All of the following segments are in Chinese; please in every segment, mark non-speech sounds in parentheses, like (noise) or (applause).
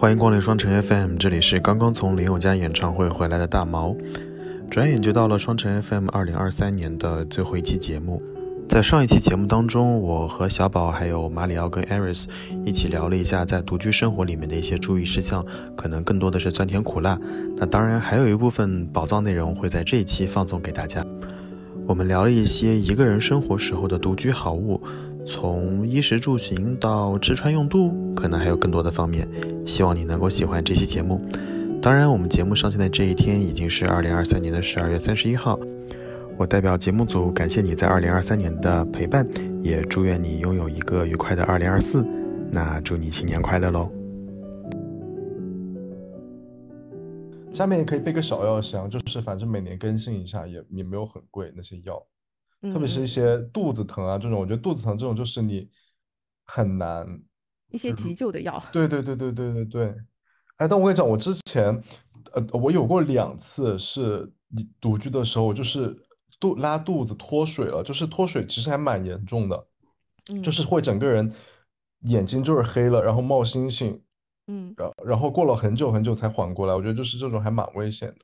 欢迎光临双城 FM，这里是刚刚从林宥嘉演唱会回来的大毛。转眼就到了双城 FM 二零二三年的最后一期节目。在上一期节目当中，我和小宝还有马里奥跟艾瑞斯一起聊了一下在独居生活里面的一些注意事项，可能更多的是酸甜苦辣。那当然还有一部分宝藏内容会在这一期放送给大家。我们聊了一些一个人生活时候的独居好物，从衣食住行到吃穿用度，可能还有更多的方面。希望你能够喜欢这期节目。当然，我们节目上线的这一天已经是二零二三年的十二月三十一号。我代表节目组感谢你在二零二三年的陪伴，也祝愿你拥有一个愉快的二零二四。那祝你新年快乐喽！下面也可以备个小药箱，就是反正每年更新一下，也也没有很贵那些药，特别是一些肚子疼啊这种，我觉得肚子疼这种就是你很难一些急救的药。对对对对对对对。哎，但我跟你讲，我之前呃，我有过两次是你独居的时候，就是肚拉肚子脱水了，就是脱水其实还蛮严重的，就是会整个人眼睛就是黑了，然后冒星星。嗯，然然后过了很久很久才缓过来，我觉得就是这种还蛮危险的。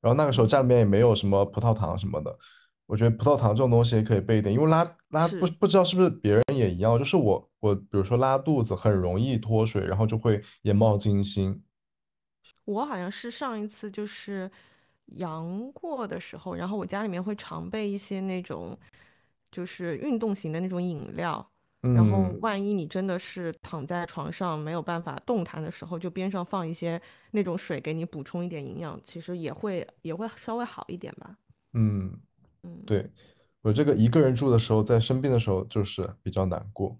然后那个时候家里面也没有什么葡萄糖什么的，我觉得葡萄糖这种东西也可以备一点，因为拉拉不不知道是不是别人也一样，就是我我比如说拉肚子很容易脱水，然后就会眼冒金星。我好像是上一次就是阳过的时候，然后我家里面会常备一些那种就是运动型的那种饮料。然后，万一你真的是躺在床上没有办法动弹的时候，就边上放一些那种水给你补充一点营养，其实也会也会稍微好一点吧。嗯嗯，对我这个一个人住的时候，在生病的时候就是比较难过。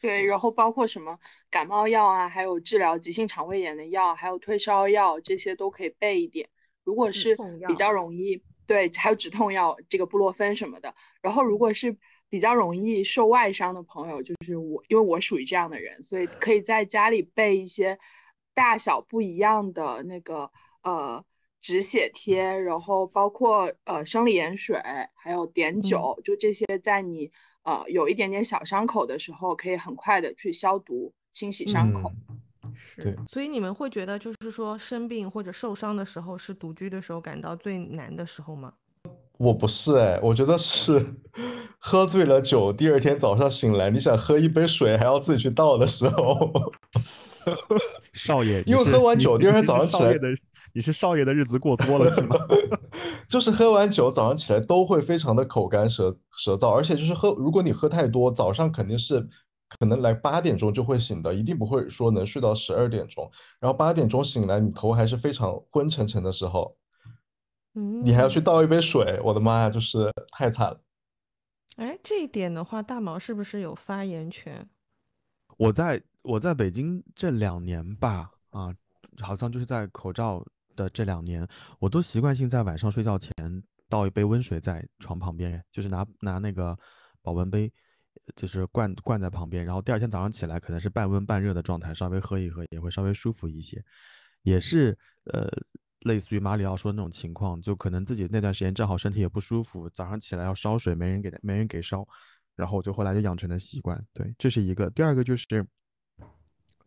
对，然后包括什么感冒药啊，还有治疗急性肠胃炎的药，还有退烧药，这些都可以备一点。如果是比较容易，对，还有止痛药，这个布洛芬什么的。然后如果是。比较容易受外伤的朋友，就是我，因为我属于这样的人，所以可以在家里备一些大小不一样的那个呃止血贴，然后包括呃生理盐水，还有碘酒，就这些，在你呃有一点点小伤口的时候，可以很快的去消毒清洗伤口。是，所以你们会觉得，就是说生病或者受伤的时候，是独居的时候感到最难的时候吗？我不是哎，我觉得是喝醉了酒，第二天早上醒来，你想喝一杯水还要自己去倒的时候，(laughs) 少爷，因为喝完酒第二天早上起来的，你是少爷的日子过多了是吗？(laughs) 就是喝完酒早上起来都会非常的口干舌舌燥，而且就是喝，如果你喝太多，早上肯定是可能来八点钟就会醒的，一定不会说能睡到十二点钟，然后八点钟醒来，你头还是非常昏沉沉的时候。嗯你还要去倒一杯水，我的妈呀，就是太惨了。哎，这一点的话，大毛是不是有发言权？我在我在北京这两年吧，啊，好像就是在口罩的这两年，我都习惯性在晚上睡觉前倒一杯温水在床旁边，就是拿拿那个保温杯，就是灌灌在旁边，然后第二天早上起来可能是半温半热的状态，稍微喝一喝也会稍微舒服一些，也是呃。类似于马里奥说的那种情况，就可能自己那段时间正好身体也不舒服，早上起来要烧水，没人给没人给烧，然后我就后来就养成了习惯。对，这是一个。第二个就是，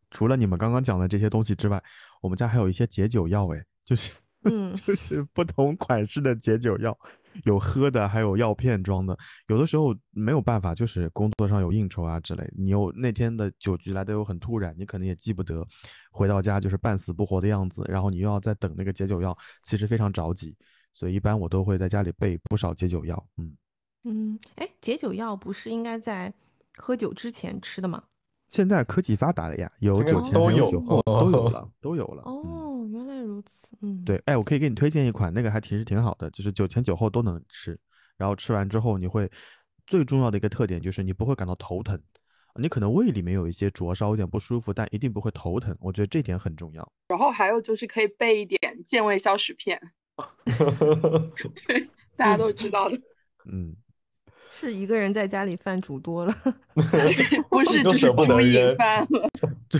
除了你们刚刚讲的这些东西之外，我们家还有一些解酒药，哎，就是。(laughs) 嗯，(laughs) 就是不同款式的解酒药，有喝的，还有药片装的。有的时候没有办法，就是工作上有应酬啊之类，你又那天的酒局来的又很突然，你可能也记不得，回到家就是半死不活的样子，然后你又要在等那个解酒药，其实非常着急。所以一般我都会在家里备不少解酒药。嗯嗯，哎，解酒药不是应该在喝酒之前吃的吗？现在科技发达了呀，有酒前都有酒后都有了，都有了。哦，原来如此。嗯，对，哎，我可以给你推荐一款，那个还其实挺好的，就是酒前酒后都能吃。然后吃完之后，你会最重要的一个特点就是你不会感到头疼，你可能胃里面有一些灼烧，有点不舒服，但一定不会头疼。我觉得这点很重要。然后还有就是可以备一点健胃消食片，(laughs) 对，大家都知道的。嗯。是一个人在家里饭煮多了，(laughs) 不是就是猪瘾犯了。(laughs) 对，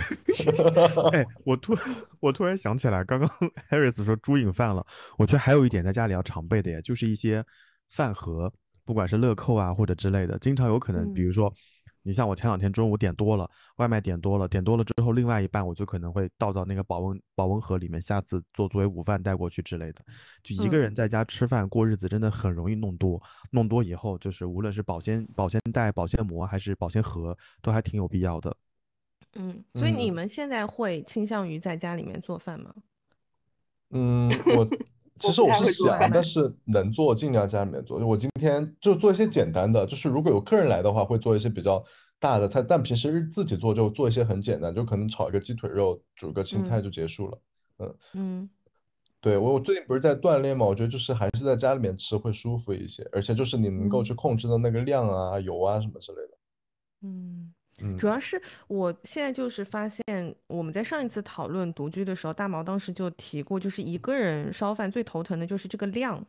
哎，我突我突然想起来，刚刚 Harris 说猪瘾犯了，我觉得还有一点在家里要常备的呀，就是一些饭盒，不管是乐扣啊或者之类的，经常有可能，比如说你像我前两天中午点多了，外卖点多了，点多了之后，另外一半我就可能会倒到那个保温保温盒里面，下次做作为午饭带过去之类的。就一个人在家吃饭过日子，真的很容易弄多，弄多以后就是无论是保鲜保鲜袋、保鲜膜还是保鲜盒，都还挺有必要的。嗯，所以你们现在会倾向于在家里面做饭吗？嗯，我。其实我是想，但是能做尽量家里面做。就我今天就做一些简单的，就是如果有客人来的话，会做一些比较大的菜。但平时自己做就做一些很简单，就可能炒一个鸡腿肉，煮个青菜就结束了。嗯嗯，对我我最近不是在锻炼嘛，我觉得就是还是在家里面吃会舒服一些，而且就是你能够去控制的那个量啊、油啊什么之类的。嗯。主要是我现在就是发现，我们在上一次讨论独居的时候，大毛当时就提过，就是一个人烧饭最头疼的就是这个量，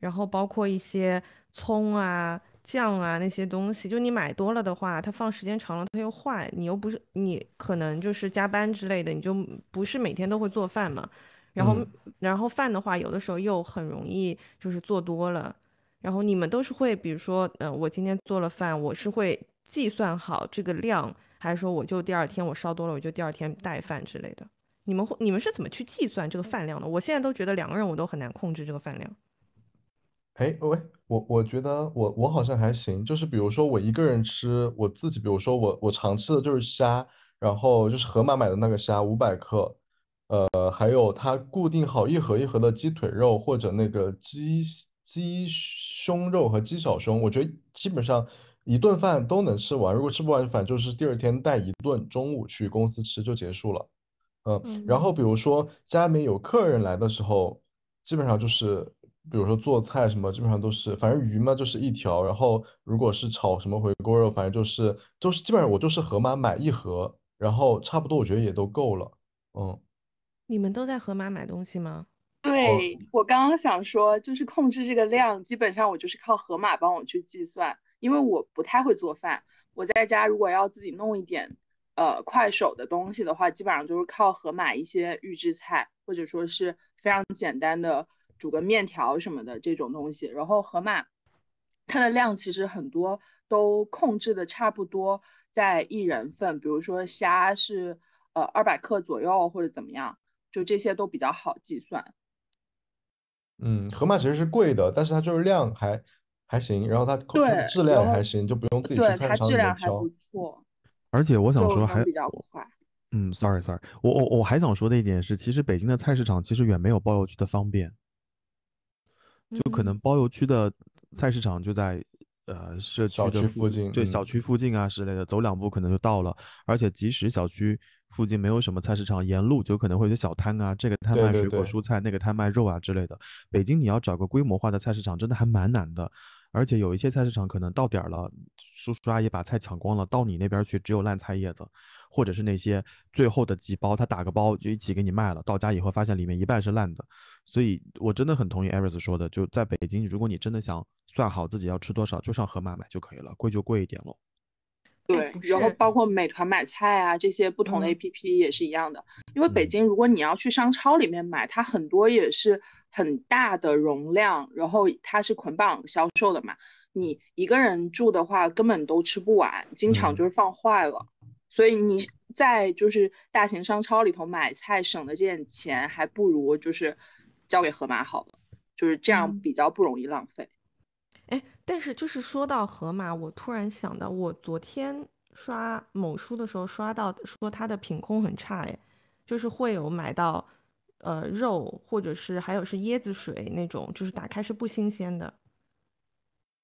然后包括一些葱啊、酱啊那些东西，就你买多了的话，它放时间长了它又坏，你又不是你可能就是加班之类的，你就不是每天都会做饭嘛，然后然后饭的话，有的时候又很容易就是做多了，然后你们都是会，比如说，嗯，我今天做了饭，我是会。计算好这个量，还是说我就第二天我烧多了，我就第二天带饭之类的？你们会你们是怎么去计算这个饭量的？我现在都觉得两个人我都很难控制这个饭量。哎喂，我我觉得我我好像还行，就是比如说我一个人吃，我自己比如说我我常吃的就是虾，然后就是盒马买的那个虾五百克，呃，还有它固定好一盒一盒的鸡腿肉或者那个鸡鸡胸肉和鸡小胸，我觉得基本上。一顿饭都能吃完，如果吃不完，反正就是第二天带一顿，中午去公司吃就结束了。嗯，然后比如说家里面有客人来的时候，基本上就是，比如说做菜什么，基本上都是，反正鱼嘛就是一条，然后如果是炒什么回锅肉，反正就是都是基本上我就是盒马买一盒，然后差不多我觉得也都够了。嗯，你们都在盒马买东西吗？对我刚刚想说，就是控制这个量，基本上我就是靠盒马帮我去计算。因为我不太会做饭，我在家如果要自己弄一点呃快手的东西的话，基本上就是靠盒马一些预制菜，或者说是非常简单的煮个面条什么的这种东西。然后盒马它的量其实很多都控制的差不多在一人份，比如说虾是呃二百克左右或者怎么样，就这些都比较好计算。嗯，盒马其实是贵的，但是它就是量还。还行，然后它它的质量也还行，就不用自己去菜市场里面挑。而且我想说还比较快。嗯，sorry sorry，我我我还想说的一点是，其实北京的菜市场其实远没有包邮区的方便，就可能包邮区的菜市场就在呃社区的附近，对小区附近啊之类的，走两步可能就到了。而且即使小区附近没有什么菜市场，沿路就可能会有小摊啊，这个摊卖水果蔬菜，那个摊卖肉啊之类的。北京你要找个规模化的菜市场，真的还蛮难的。而且有一些菜市场可能到点儿了，叔叔阿姨把菜抢光了，到你那边去只有烂菜叶子，或者是那些最后的几包，他打个包就一起给你卖了。到家以后发现里面一半是烂的，所以我真的很同意艾瑞斯说的，就在北京，如果你真的想算好自己要吃多少，就上盒马买就可以了，贵就贵一点喽。对，然后包括美团买菜啊这些不同的 A P P 也是一样的，因为北京如果你要去商超里面买，它很多也是。很大的容量，然后它是捆绑销售的嘛，你一个人住的话根本都吃不完，经常就是放坏了。所以你在就是大型商超里头买菜省的这点钱，还不如就是交给盒马好了，就是这样比较不容易浪费。哎，但是就是说到盒马，我突然想到，我昨天刷某书的时候刷到说它的品控很差，哎，就是会有买到。呃，肉或者是还有是椰子水那种，就是打开是不新鲜的。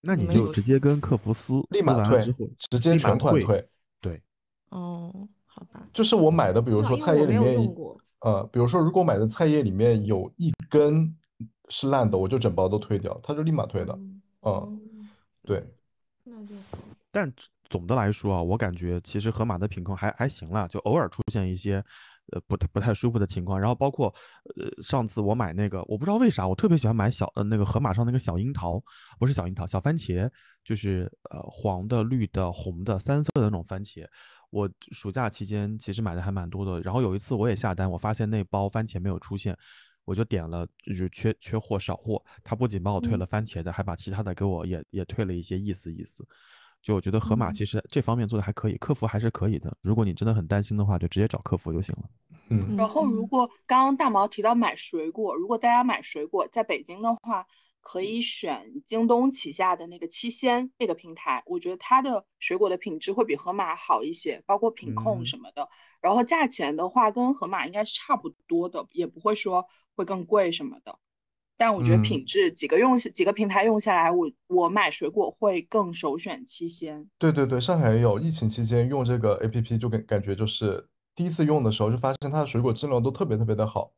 那你就直接跟客服撕，立马退，直接全款退。对。哦，好吧。就是我买的，比如说菜叶里面，呃，比如说如果买的菜叶里面有一根是烂的，我就整包都退掉，他就立马退的。嗯，对。那就。但总的来说啊，我感觉其实盒马的品控还还行了，就偶尔出现一些。呃，不太不太舒服的情况，然后包括，呃，上次我买那个，我不知道为啥，我特别喜欢买小呃那个盒马上那个小樱桃，不是小樱桃，小番茄，就是呃黄的、绿的、红的三色的那种番茄。我暑假期间其实买的还蛮多的，然后有一次我也下单，我发现那包番茄没有出现，我就点了就是缺缺货少货，他不仅帮我退了番茄的，还把其他的给我也也退了一些意思意思。就我觉得盒马其实这方面做的还可以，客服还是可以的。如果你真的很担心的话，就直接找客服就行了。嗯，然后如果刚刚大毛提到买水果，如果大家买水果在北京的话，可以选京东旗下的那个七鲜那个平台，我觉得它的水果的品质会比盒马好一些，包括品控什么的。然后价钱的话跟盒马应该是差不多的，也不会说会更贵什么的。但我觉得品质几个用几个平台用下来，我我买水果会更首选七鲜。对对对，上海也有疫情期间用这个 A P P，就感感觉就是第一次用的时候就发现它的水果质量都特别特别的好。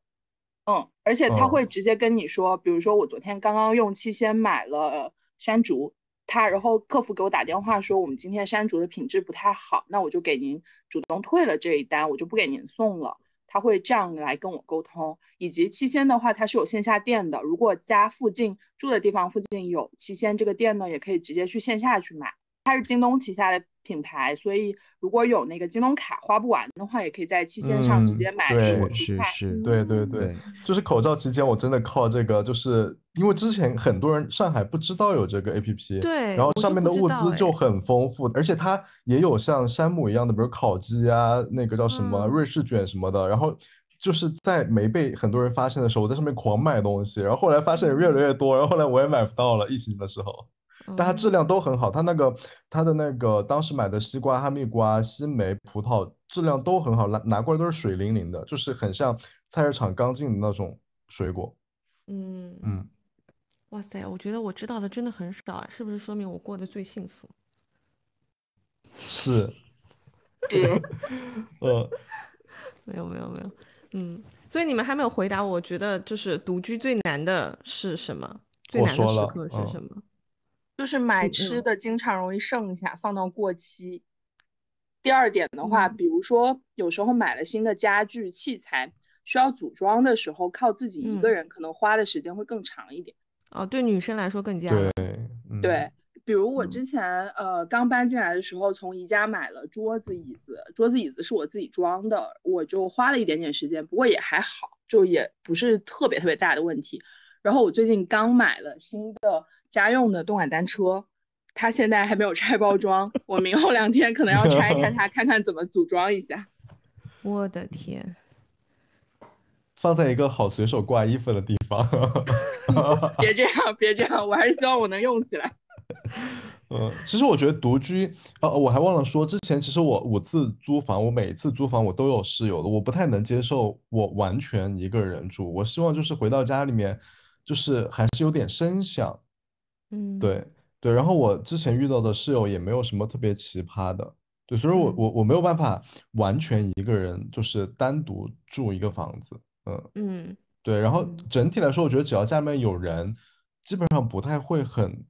嗯，而且他会直接跟你说，比如说我昨天刚刚用七鲜买了山竹，他然后客服给我打电话说我们今天山竹的品质不太好，那我就给您主动退了这一单，我就不给您送了。他会这样来跟我沟通，以及七鲜的话，它是有线下店的。如果家附近住的地方附近有七鲜这个店呢，也可以直接去线下去买。它是京东旗下的品牌，所以如果有那个京东卡花不完的话，也可以在七鲜上直接买水果蔬菜。是是，对对对，就是口罩期间，我真的靠这个，就是因为之前很多人上海不知道有这个 A P P，对，然后上面的物资就很丰富，而且它也有像山姆一样的，比如烤鸡啊，那个叫什么瑞士卷什么的，然后就是在没被很多人发现的时候，我在上面狂买东西，然后后来发现越来越多，然后后来我也买不到了，疫情的时候。但它质量都很好，它那个它的那个当时买的西瓜、哈密瓜、西梅、葡萄质量都很好，拿拿过来都是水灵灵的，就是很像菜市场刚进的那种水果。嗯。嗯，哇塞，我觉得我知道的真的很少啊，是不是说明我过得最幸福？是，(laughs) 对，(laughs) 呃，(laughs) 没有没有没有，嗯，所以你们还没有回答，我觉得就是独居最难的是什么？最难的时刻是什么？就是买吃的经常容易剩下，放到过期。第二点的话，比如说有时候买了新的家具器材，需要组装的时候，靠自己一个人可能花的时间会更长一点。哦，对女生来说更加对对。比如我之前呃刚搬进来的时候，从宜家买了桌子椅子，桌子椅子是我自己装的，我就花了一点点时间，不过也还好，就也不是特别特别大的问题。然后我最近刚买了新的。家用的动感单车，它现在还没有拆包装，我明后两天可能要拆开 (laughs) 它，看看怎么组装一下。我的天，放在一个好随手挂衣服的地方。(laughs) 别这样，别这样，我还是希望我能用起来。(laughs) 嗯，其实我觉得独居，呃，我还忘了说，之前其实我五次租房，我每一次租房我都有室友的，我不太能接受我完全一个人住，我希望就是回到家里面，就是还是有点声响。嗯，对对，然后我之前遇到的室友也没有什么特别奇葩的，对，所以我我我没有办法完全一个人就是单独住一个房子，嗯嗯，对，然后整体来说，我觉得只要家里面有人，基本上不太会很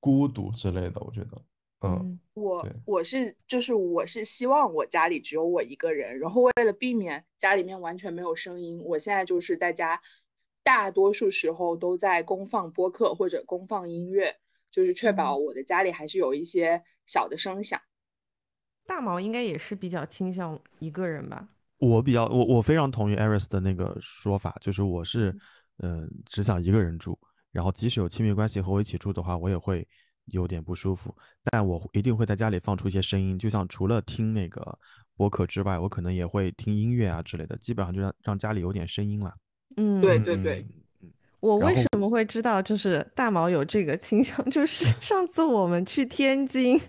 孤独之类的，我觉得，嗯，我我是就是我是希望我家里只有我一个人，然后为了避免家里面完全没有声音，我现在就是在家。大多数时候都在公放播客或者公放音乐，就是确保我的家里还是有一些小的声响。大毛应该也是比较倾向一个人吧？我比较我我非常同意 Eris 的那个说法，就是我是嗯只想一个人住，然后即使有亲密关系和我一起住的话，我也会有点不舒服。但我一定会在家里放出一些声音，就像除了听那个播客之外，我可能也会听音乐啊之类的，基本上就让让家里有点声音了。嗯，对对对，我为什么会知道就是大毛有这个倾向？(laughs) 就是 (laughs) 上次我们去天津，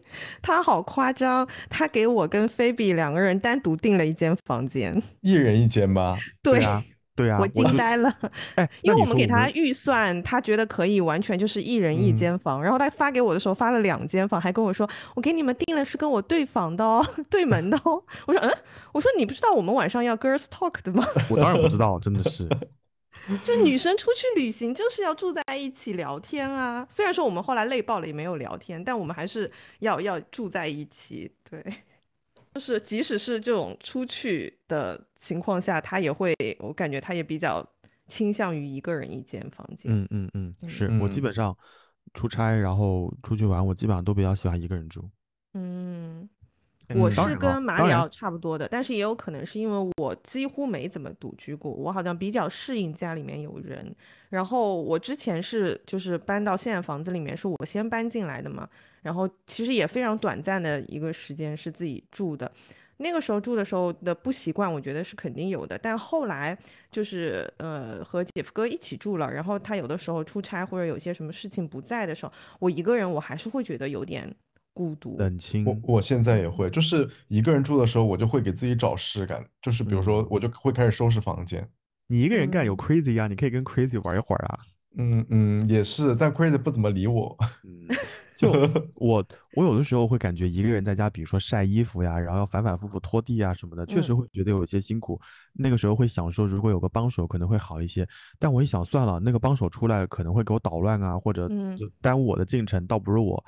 他好夸张，他给我跟菲比两个人单独订了一间房间，一人一间吗？(laughs) 对啊，对啊，我惊呆了。哎，因为我们给他预算，他觉得可以完全就是一人一间房，然后他发给我的时候发了两间房，还跟我说我给你们订了是跟我对房的哦，对门的哦。我说嗯，我说你不知道我们晚上要 girls talk 的吗？我当然不知道，真的是。(laughs) 就女生出去旅行就是要住在一起聊天啊。虽然说我们后来累爆了也没有聊天，但我们还是要要住在一起。对，就是即使是这种出去的情况下，他也会，我感觉他也比较倾向于一个人一间房间。嗯嗯嗯，是我基本上出差然后出去玩，我基本上都比较喜欢一个人住。嗯，我是跟马里奥差不多的，但是也有可能是因为我几乎没怎么独居过，我好像比较适应家里面有人。然后我之前是就是搬到现在房子里面，是我先搬进来的嘛。然后其实也非常短暂的一个时间是自己住的，那个时候住的时候的不习惯，我觉得是肯定有的。但后来就是呃和姐夫哥一起住了，然后他有的时候出差或者有些什么事情不在的时候，我一个人我还是会觉得有点。孤独，冷清。我我现在也会，就是一个人住的时候，我就会给自己找事干，就是比如说，我就会开始收拾房间。你一个人干有 crazy 啊，你可以跟 crazy 玩一会儿啊。嗯嗯，也是，但 crazy 不怎么理我。嗯，就 (laughs) 我我有的时候会感觉一个人在家，比如说晒衣服呀，然后要反反复复拖地啊什么的，确实会觉得有些辛苦。那个时候会想说，如果有个帮手可能会好一些。但我一想，算了，那个帮手出来可能会给我捣乱啊，或者就耽误我的进程，倒不如我。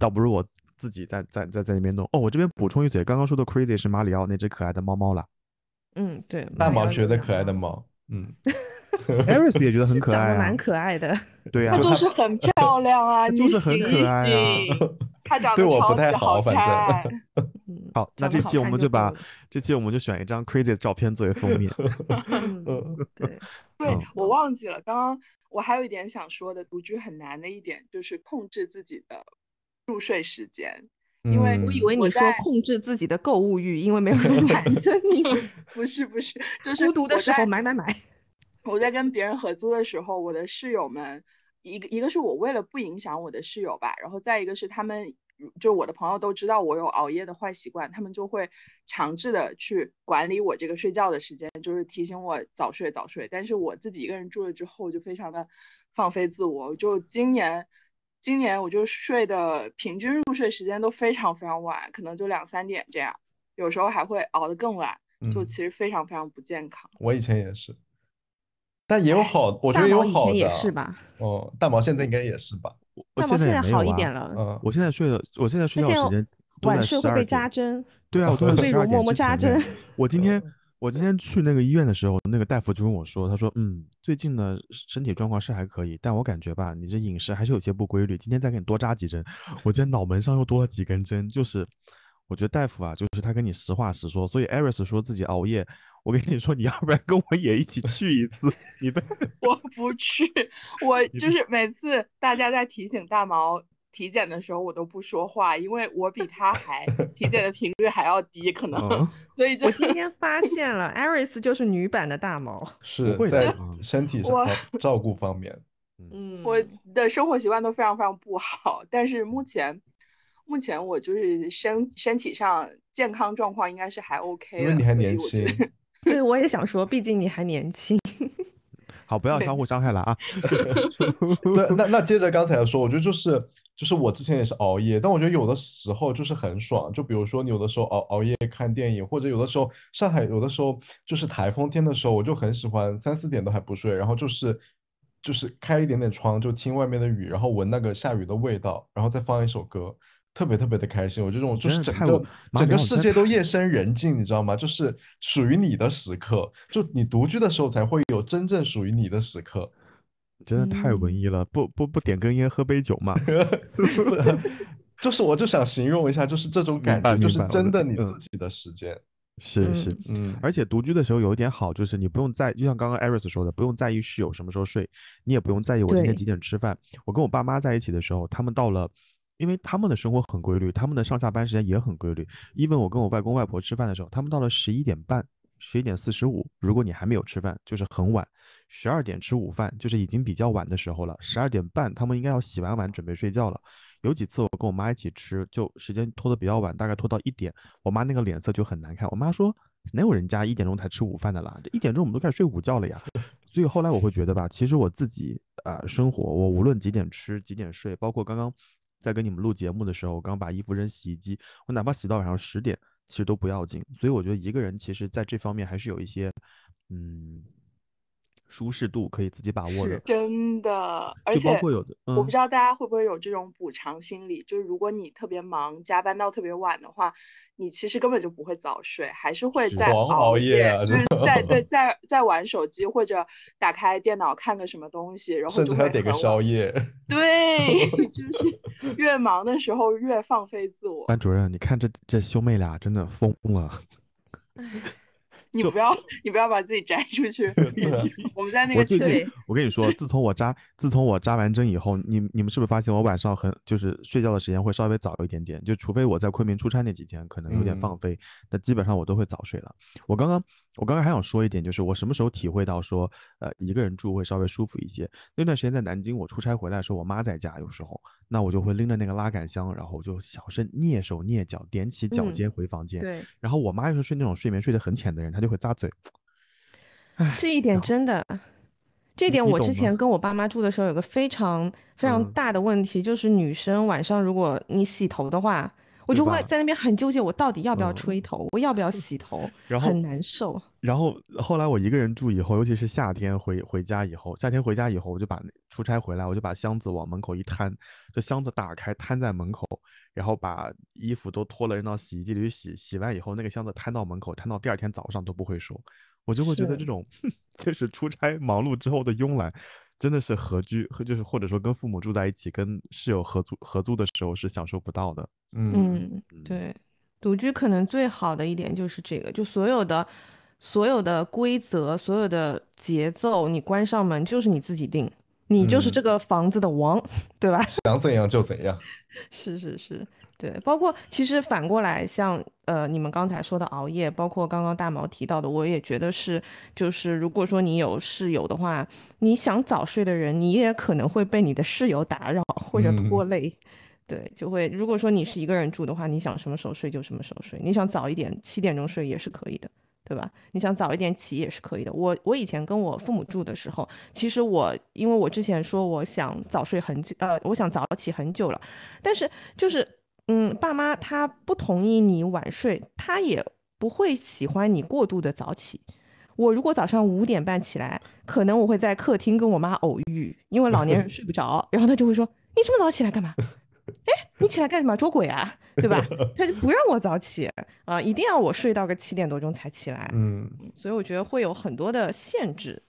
倒不如我自己在在在在那边弄哦。我这边补充一嘴，刚刚说的 crazy 是马里奥那只可爱的猫猫了。嗯，对，大毛觉得可爱的猫。嗯 Eris 也觉得很可爱，蛮可爱的。对呀，它就是很漂亮啊，(laughs) 就是很可爱啊。(laughs) 它长得超级好看。(laughs) 好，那这期我们就把这期我们就选一张 crazy 的照片作为封面。对，对我忘记了，刚刚我还有一点想说的，独居很难的一点就是控制自己的。入睡时间，因为我以为你说控制自己的购物欲，因为没有人拦 (laughs) 着你。(laughs) 不是不是，就是孤独的时候买买买。我在跟别人合租的时候，我的室友们，一个一个是我为了不影响我的室友吧，然后再一个是他们，就我的朋友都知道我有熬夜的坏习惯，他们就会强制的去管理我这个睡觉的时间，就是提醒我早睡早睡。但是我自己一个人住了之后，就非常的放飞自我。就今年。今年我就睡的平均入睡时间都非常非常晚，可能就两三点这样，有时候还会熬得更晚，就其实非常非常不健康。我以前也是，但也有好，我觉得有好的。也是吧？哦，大毛现在应该也是吧？我现在好一点了。嗯，我现在睡的，我现在睡觉时间晚睡会被扎针。对啊，我都在十二点之前。我今天。我今天去那个医院的时候，那个大夫就跟我说，他说，嗯，最近呢身体状况是还可以，但我感觉吧，你这饮食还是有些不规律，今天再给你多扎几针。(laughs) 我今天脑门上又多了几根针，就是我觉得大夫啊，就是他跟你实话实说。所以艾瑞斯说自己熬夜，我跟你说，你要不然跟我也一起去一次，你被我不去，我就是每次大家在提醒大毛。体检的时候我都不说话，因为我比他还 (laughs) 体检的频率还要低，可能，所以就我今天发现了艾瑞斯就是女版的大毛，(laughs) 是在身体上照顾方面，(laughs) 嗯，我的生活习惯都非常非常不好，但是目前目前我就是身身体上健康状况应该是还 OK 的，因为你还年轻，对，我也想说，毕竟你还年轻。好，不要相互伤害了啊！对，(laughs) 那那接着刚才说，我觉得就是就是我之前也是熬夜，但我觉得有的时候就是很爽。就比如说你有的时候熬熬夜看电影，或者有的时候上海有的时候就是台风天的时候，我就很喜欢三四点都还不睡，然后就是就是开一点点窗，就听外面的雨，然后闻那个下雨的味道，然后再放一首歌。特别特别的开心，我觉得这种就是整个整个世界都夜深人静，你知道吗？就是属于你的时刻，就你独居的时候才会有真正属于你的时刻。真的太文艺了，不不不点根烟喝杯酒嘛？(laughs) 就是我就想形容一下，就是这种感觉，就是真的你自己的时间。是是，嗯。而且独居的时候有一点好，就是你不用在，就像刚刚艾瑞斯说的，不用在意室友什么时候睡，你也不用在意我今天几点吃饭。我跟我爸妈在一起的时候，他们到了。因为他们的生活很规律，他们的上下班时间也很规律。因为我跟我外公外婆吃饭的时候，他们到了十一点半、十一点四十五，如果你还没有吃饭，就是很晚。十二点吃午饭，就是已经比较晚的时候了。十二点半，他们应该要洗完碗准备睡觉了。有几次我跟我妈一起吃，就时间拖得比较晚，大概拖到一点，我妈那个脸色就很难看。我妈说：“哪有人家一点钟才吃午饭的啦？这一点钟我们都开始睡午觉了呀。”所以后来我会觉得吧，其实我自己啊，生活我无论几点吃几点睡，包括刚刚。在跟你们录节目的时候，我刚把衣服扔洗衣机，我哪怕洗到晚上十点，其实都不要紧。所以我觉得一个人其实在这方面还是有一些，嗯，舒适度可以自己把握的，真的。而且包括有的我不知道大家会不会有这种补偿心理，就是如果你特别忙，加班到特别晚的话，你其实根本就不会早睡，还是会在熬夜，(laughs) 就是在对 (laughs) 在在玩手机或者打开电脑看个什么东西，然后甚至还要点个宵夜。对，(laughs) 就是越忙的时候越放飞自我。班主任，你看这这兄妹俩真的疯了。你不要，你不要把自己摘出去。(laughs) 我们在那个群里，我跟你说，自从我扎，自从我扎完针以后，你你们是不是发现我晚上很就是睡觉的时间会稍微早一点点？就除非我在昆明出差那几天可能有点放飞，那基本上我都会早睡了。我刚刚。我刚刚还想说一点，就是我什么时候体会到说，呃，一个人住会稍微舒服一些。那段时间在南京，我出差回来的时候，我妈在家，有时候，那我就会拎着那个拉杆箱，然后就小声蹑手蹑脚踮起脚尖回房间。对。然后我妈又是睡那种睡眠睡得很浅的人，她就会咂嘴。这一点真的，这一点我之前跟我爸妈住的时候，有个非常非常大的问题，就是女生晚上如果你洗头的话。我就会在那边很纠结，我到底要不要吹头，我要不要洗头，然后很难受。然后后来我一个人住以后，尤其是夏天回回家以后，夏天回家以后，我就把出差回来，我就把箱子往门口一摊，这箱子打开摊在门口，然后把衣服都脱了扔到洗衣机里洗，洗完以后那个箱子摊到门口，摊到第二天早上都不会收，我就会觉得这种 (laughs) 就是出差忙碌之后的慵懒。真的是合居和就是或者说跟父母住在一起，跟室友合租合租的时候是享受不到的。嗯，对，独居可能最好的一点就是这个，就所有的所有的规则、所有的节奏，你关上门就是你自己定，你就是这个房子的王，(laughs) 对吧？想怎样就怎样。是 (laughs) 是是。对，包括其实反过来，像呃你们刚才说的熬夜，包括刚刚大毛提到的，我也觉得是，就是如果说你有室友的话，你想早睡的人，你也可能会被你的室友打扰或者拖累，对，就会如果说你是一个人住的话，你想什么时候睡就什么时候睡，你想早一点七点钟睡也是可以的，对吧？你想早一点起也是可以的。我我以前跟我父母住的时候，其实我因为我之前说我想早睡很久，呃，我想早起很久了，但是就是。嗯，爸妈他不同意你晚睡，他也不会喜欢你过度的早起。我如果早上五点半起来，可能我会在客厅跟我妈偶遇，因为老年人睡不着，然后他就会说：“你这么早起来干嘛？哎，你起来干什么？捉鬼啊，对吧？”他就不让我早起啊，一定要我睡到个七点多钟才起来。嗯，所以我觉得会有很多的限制。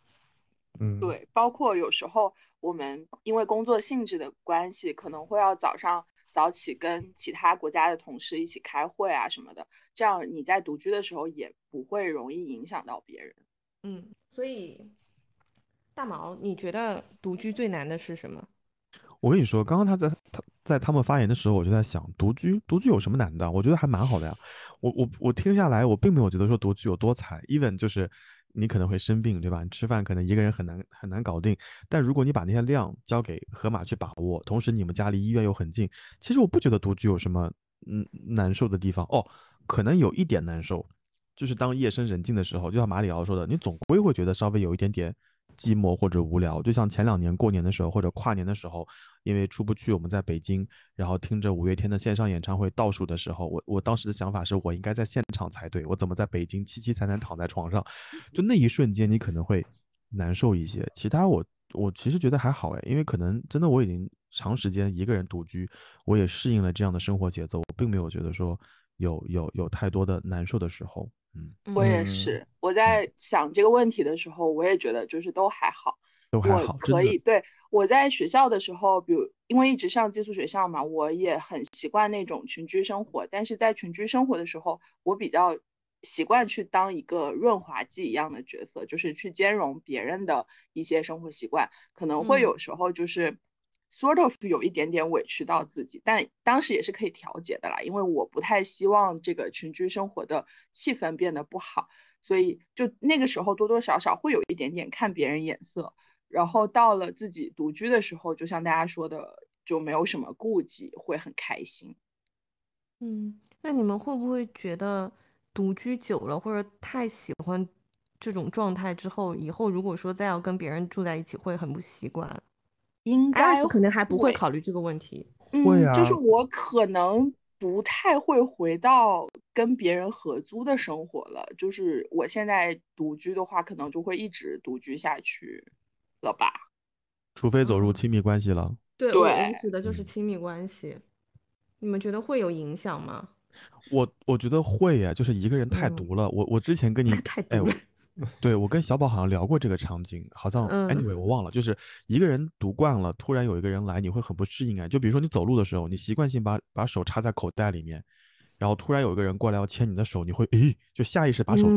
嗯，对，包括有时候我们因为工作性质的关系，可能会要早上。早起跟其他国家的同事一起开会啊什么的，这样你在独居的时候也不会容易影响到别人。嗯，所以大毛，你觉得独居最难的是什么？我跟你说，刚刚他在他在他们发言的时候，我就在想，独居独居有什么难的？我觉得还蛮好的呀。我我我听下来，我并没有觉得说独居有多惨，even 就是。你可能会生病，对吧？你吃饭可能一个人很难很难搞定，但如果你把那些量交给河马去把握，同时你们家离医院又很近，其实我不觉得独居有什么嗯难受的地方哦。可能有一点难受，就是当夜深人静的时候，就像马里奥说的，你总归会觉得稍微有一点点。寂寞或者无聊，就像前两年过年的时候或者跨年的时候，因为出不去，我们在北京，然后听着五月天的线上演唱会倒数的时候，我我当时的想法是我应该在现场才对，我怎么在北京凄凄惨惨躺在床上？(laughs) 就那一瞬间，你可能会难受一些。其他我我其实觉得还好哎，因为可能真的我已经长时间一个人独居，我也适应了这样的生活节奏，我并没有觉得说有有有太多的难受的时候。嗯，我也是。我在想这个问题的时候，我也觉得就是都还好，都还好，可以。对，我在学校的时候，比如因为一直上寄宿学校嘛，我也很习惯那种群居生活。但是在群居生活的时候，我比较习惯去当一个润滑剂一样的角色，就是去兼容别人的一些生活习惯，可能会有时候就是。Sort of 有一点点委屈到自己，但当时也是可以调节的啦，因为我不太希望这个群居生活的气氛变得不好，所以就那个时候多多少少会有一点点看别人眼色，然后到了自己独居的时候，就像大家说的，就没有什么顾忌，会很开心。嗯，那你们会不会觉得独居久了，或者太喜欢这种状态之后，以后如果说再要跟别人住在一起，会很不习惯？应该可能还不会考虑这个问题，会啊，就是我可能不太会回到跟别人合租的生活了。就是我现在独居的话，可能就会一直独居下去了吧。除非走入亲密关系了。对，我指的就是亲密关系。你们觉得会有影响吗？我我觉得会呀，就是一个人太独了。我我之前跟你 (laughs) 太独了。对，我跟小宝好像聊过这个场景，好像 anyway 我忘了，就是一个人读惯了，突然有一个人来，你会很不适应啊。就比如说你走路的时候，你习惯性把把手插在口袋里面，然后突然有一个人过来要牵你的手，你会诶，就下意识把手。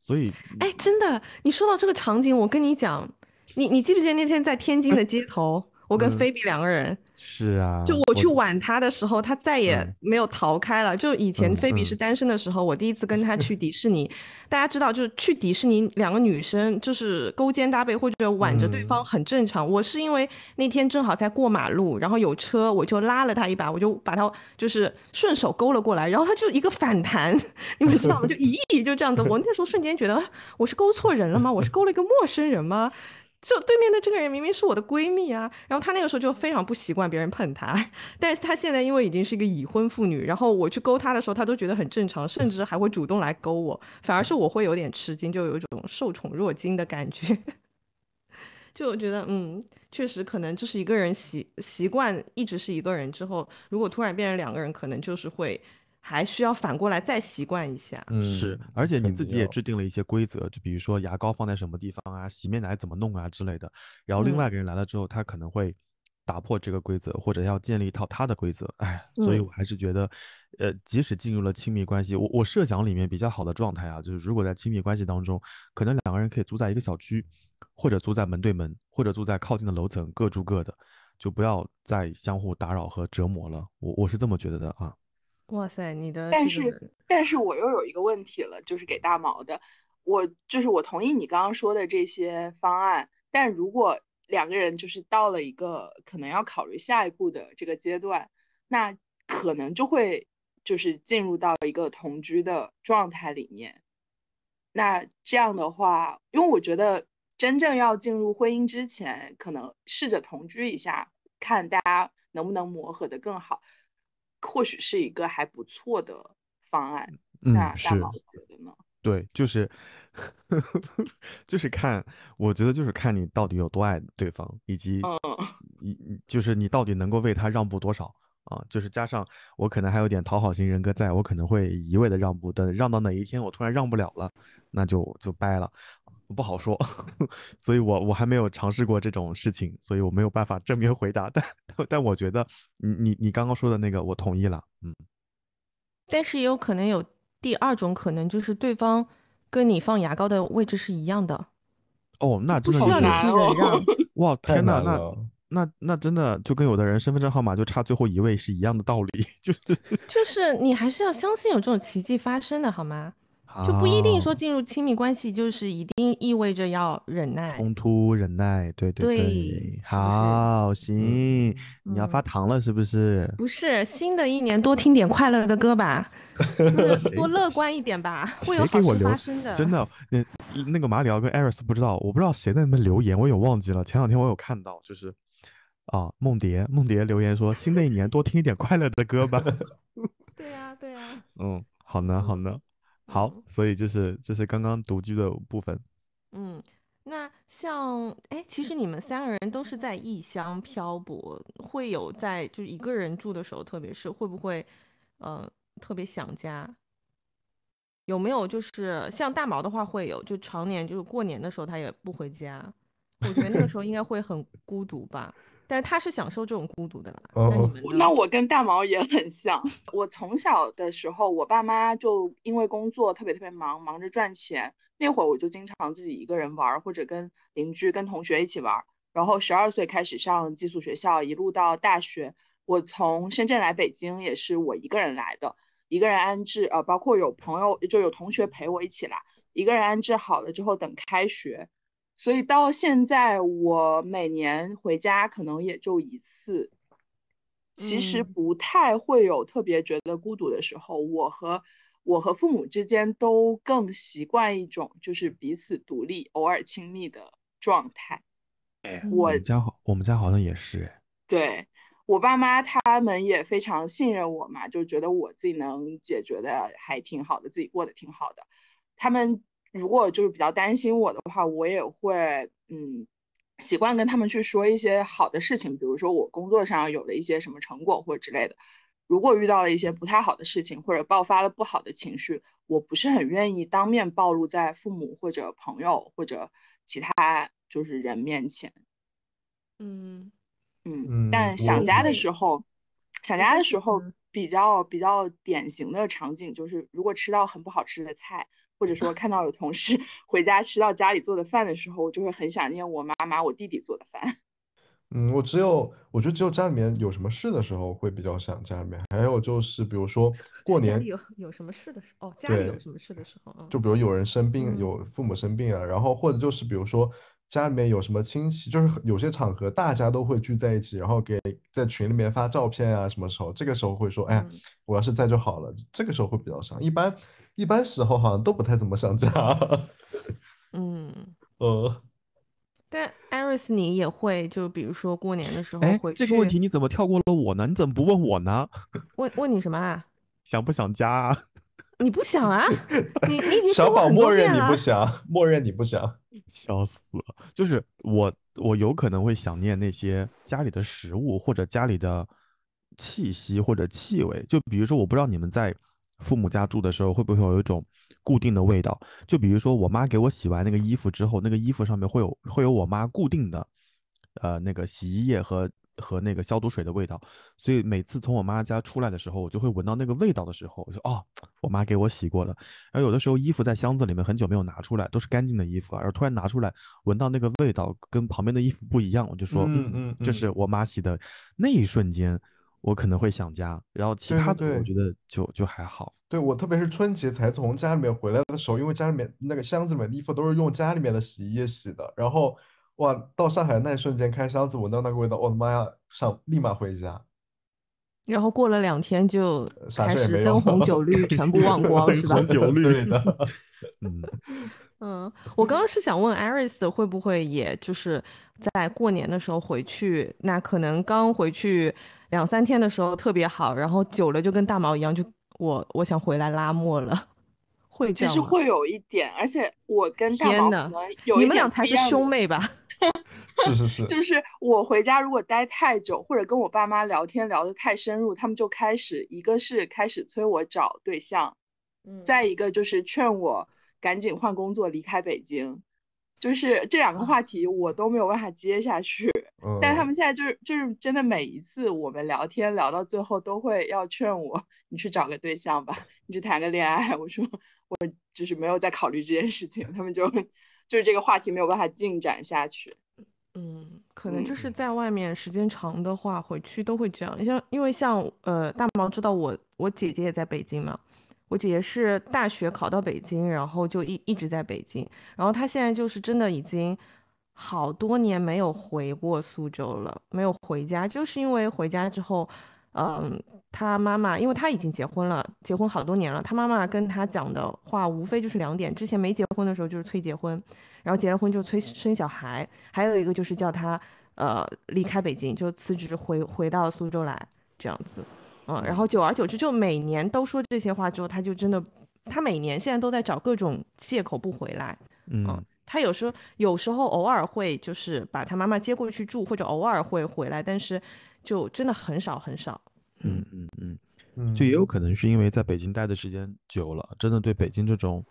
所以，哎，真的，你说到这个场景，我跟你讲，你你记不记得那天在天津的街头？我跟菲比两个人是啊，就我去挽他的时候，他再也没有逃开了。就以前菲比是单身的时候，我第一次跟他去 (laughs) 迪士尼，大家知道，就是去迪士尼，两个女生就是勾肩搭背或者挽着对方很正常。我是因为那天正好在过马路，然后有车，我就拉了他一把，我就把他就是顺手勾了过来，然后他就一个反弹，(laughs) 你们知道吗？就咦，(laughs) 就这样子。我那时候瞬间觉得我是勾错人了吗？我是勾了一个陌生人吗？就对面的这个人明明是我的闺蜜啊，然后她那个时候就非常不习惯别人碰她，但是她现在因为已经是一个已婚妇女，然后我去勾她的时候，她都觉得很正常，甚至还会主动来勾我，反而是我会有点吃惊，就有一种受宠若惊的感觉。(laughs) 就我觉得，嗯，确实可能就是一个人习习惯一直是一个人之后，如果突然变成两个人，可能就是会。还需要反过来再习惯一下，是，而且你自己也制定了一些规则，就比如说牙膏放在什么地方啊，洗面奶怎么弄啊之类的。然后另外一个人来了之后，他可能会打破这个规则，或者要建立一套他的规则。哎，所以我还是觉得，呃，即使进入了亲密关系，我我设想里面比较好的状态啊，就是如果在亲密关系当中，可能两个人可以租在一个小区，或者租在门对门，或者住在靠近的楼层，各住各的，就不要再相互打扰和折磨了。我我是这么觉得的啊。哇塞，你的但是但是我又有一个问题了，就是给大毛的，我就是我同意你刚刚说的这些方案，但如果两个人就是到了一个可能要考虑下一步的这个阶段，那可能就会就是进入到一个同居的状态里面。那这样的话，因为我觉得真正要进入婚姻之前，可能试着同居一下，看大家能不能磨合的更好。或许是一个还不错的方案。嗯，是。对，就是，(laughs) 就是看，我觉得就是看你到底有多爱对方，以及，你就是你到底能够为他让步多少啊？就是加上我可能还有点讨好型人格，在我可能会一味的让步，等让到哪一天我突然让不了了，那就就掰了。不好说，(laughs) 所以我我还没有尝试过这种事情，所以我没有办法正面回答。(laughs) 但但我觉得你你你刚刚说的那个我同意了，嗯。但是也有可能有第二种可能，就是对方跟你放牙膏的位置是一样的。哦，那真的需要你去忍让。(laughs) 哇，天哪，那那那真的就跟有的人身份证号码就差最后一位是一样的道理，就是就是你还是要相信有这种奇迹发生的，好吗？就不一定说进入亲密关系就是一定意味着要忍耐、冲突、忍耐，对对对，好行，你要发糖了是不是？不是，新的一年多听点快乐的歌吧，(laughs) 多乐观一点吧，会有好事发生的。真的，(laughs) 那那个马里奥跟艾瑞斯不知道，我不知道谁在那边留言，我有忘记了。前两天我有看到，就是啊，梦蝶，梦蝶留言说，新的一年多听一点快乐的歌吧。(laughs) 对呀，对呀。嗯，好呢，好呢。好，所以这是这是刚刚独居的部分。嗯，那像哎，其实你们三个人都是在异乡漂泊，会有在就一个人住的时候，特别是会不会呃特别想家？有没有就是像大毛的话会有，就常年就是过年的时候他也不回家，我觉得那个时候应该会很孤独吧。但是他是享受这种孤独的啦。那你们那我跟大毛也很像。我从小的时候，我爸妈就因为工作特别特别忙，忙着赚钱。那会儿我就经常自己一个人玩，或者跟邻居、跟同学一起玩。然后十二岁开始上寄宿学校，一路到大学。我从深圳来北京也是我一个人来的，一个人安置。呃，包括有朋友就有同学陪我一起来，一个人安置好了之后等开学。所以到现在，我每年回家可能也就一次，其实不太会有特别觉得孤独的时候。我和我和父母之间都更习惯一种就是彼此独立、偶尔亲密的状态。哎，我家好，我们家好像也是。对我爸妈他们也非常信任我嘛，就觉得我自己能解决的还挺好的，自己过得挺好的。他们如果就是比较担心我的话，我也会嗯习惯跟他们去说一些好的事情，比如说我工作上有了一些什么成果或者之类的。如果遇到了一些不太好的事情，或者爆发了不好的情绪，我不是很愿意当面暴露在父母或者朋友或者其他就是人面前。嗯。嗯，但想家的时候，想家的时候比较比较典型的场景就是，如果吃到很不好吃的菜，或者说看到有同事 (laughs) 回家吃到家里做的饭的时候，我就会很想念我妈妈、我弟弟做的饭。(laughs) 嗯，我只有我觉得只有家里面有什么事的时候会比较想家里面，还有就是比如说过年有有什么事的时候，哦，家里有什么事的时候，就比如有人生病，有父母生病啊，然后或者就是比如说。家里面有什么亲戚，就是有些场合大家都会聚在一起，然后给在群里面发照片啊，什么时候这个时候会说，哎呀，我要是在就好了。这个时候会比较想，一般一般时候好像都不太怎么想家。(laughs) 嗯呃，但艾瑞斯你也会，就比如说过年的时候回去。这个问题你怎么跳过了我呢？你怎么不问我呢？(laughs) 问问你什么啊？想不想家？啊？(laughs) 你不想啊？你你已经小宝默认你不想，默认你不想。笑死了！就是我，我有可能会想念那些家里的食物，或者家里的气息或者气味。就比如说，我不知道你们在父母家住的时候，会不会有一种固定的味道？就比如说，我妈给我洗完那个衣服之后，那个衣服上面会有会有我妈固定的，呃，那个洗衣液和。和那个消毒水的味道，所以每次从我妈家出来的时候，我就会闻到那个味道的时候，我就哦，我妈给我洗过的。然后有的时候衣服在箱子里面很久没有拿出来，都是干净的衣服，然后突然拿出来，闻到那个味道跟旁边的衣服不一样，我就说，嗯嗯，这是我妈洗的。那一瞬间，我可能会想家。然后其他的，我觉得就就还好。对我，特别是春节才从家里面回来的时候，因为家里面那个箱子里面的衣服都是用家里面的洗衣液洗的，然后。哇！到上海那一瞬间，开箱子闻到那个味道，我的妈呀！想立马回家。然后过了两天就开始灯红酒绿，全部忘 (laughs) 光，是吧？灯红酒 (laughs) 绿的。(laughs) 嗯嗯，我刚刚是想问艾瑞斯，会不会也就是在过年的时候回去？那可能刚回去两三天的时候特别好，然后久了就跟大毛一样，就我我想回来拉磨了。(laughs) 会其实会有一点，而且我跟大毛可能有你们俩才是兄妹吧？是是是，(laughs) 就是我回家如果待太久，或者跟我爸妈聊天聊得太深入，他们就开始一个是开始催我找对象，再一个就是劝我赶紧换工作离开北京，就是这两个话题我都没有办法接下去。(laughs) 但他们现在就是就是真的每一次我们聊天聊到最后都会要劝我，你去找个对象吧，你去谈个恋爱。(laughs) 我说。我就是没有在考虑这件事情，他们就就是这个话题没有办法进展下去。嗯，可能就是在外面时间长的话，回去都会这样。像因为像呃大毛知道我我姐姐也在北京嘛，我姐姐是大学考到北京，然后就一一直在北京，然后她现在就是真的已经好多年没有回过苏州了，没有回家，就是因为回家之后。嗯，她妈妈，因为她已经结婚了，结婚好多年了。她妈妈跟她讲的话，无非就是两点：之前没结婚的时候就是催结婚，然后结了婚就催生小孩，还有一个就是叫她呃离开北京，就辞职回回到苏州来这样子。嗯，然后久而久之，就每年都说这些话之后，他就真的，他每年现在都在找各种借口不回来。嗯，他有时候有时候偶尔会就是把他妈妈接过去住，或者偶尔会回来，但是。就真的很少很少，嗯嗯嗯，就也有可能是因为在北京待的时间久了，真的对北京这种，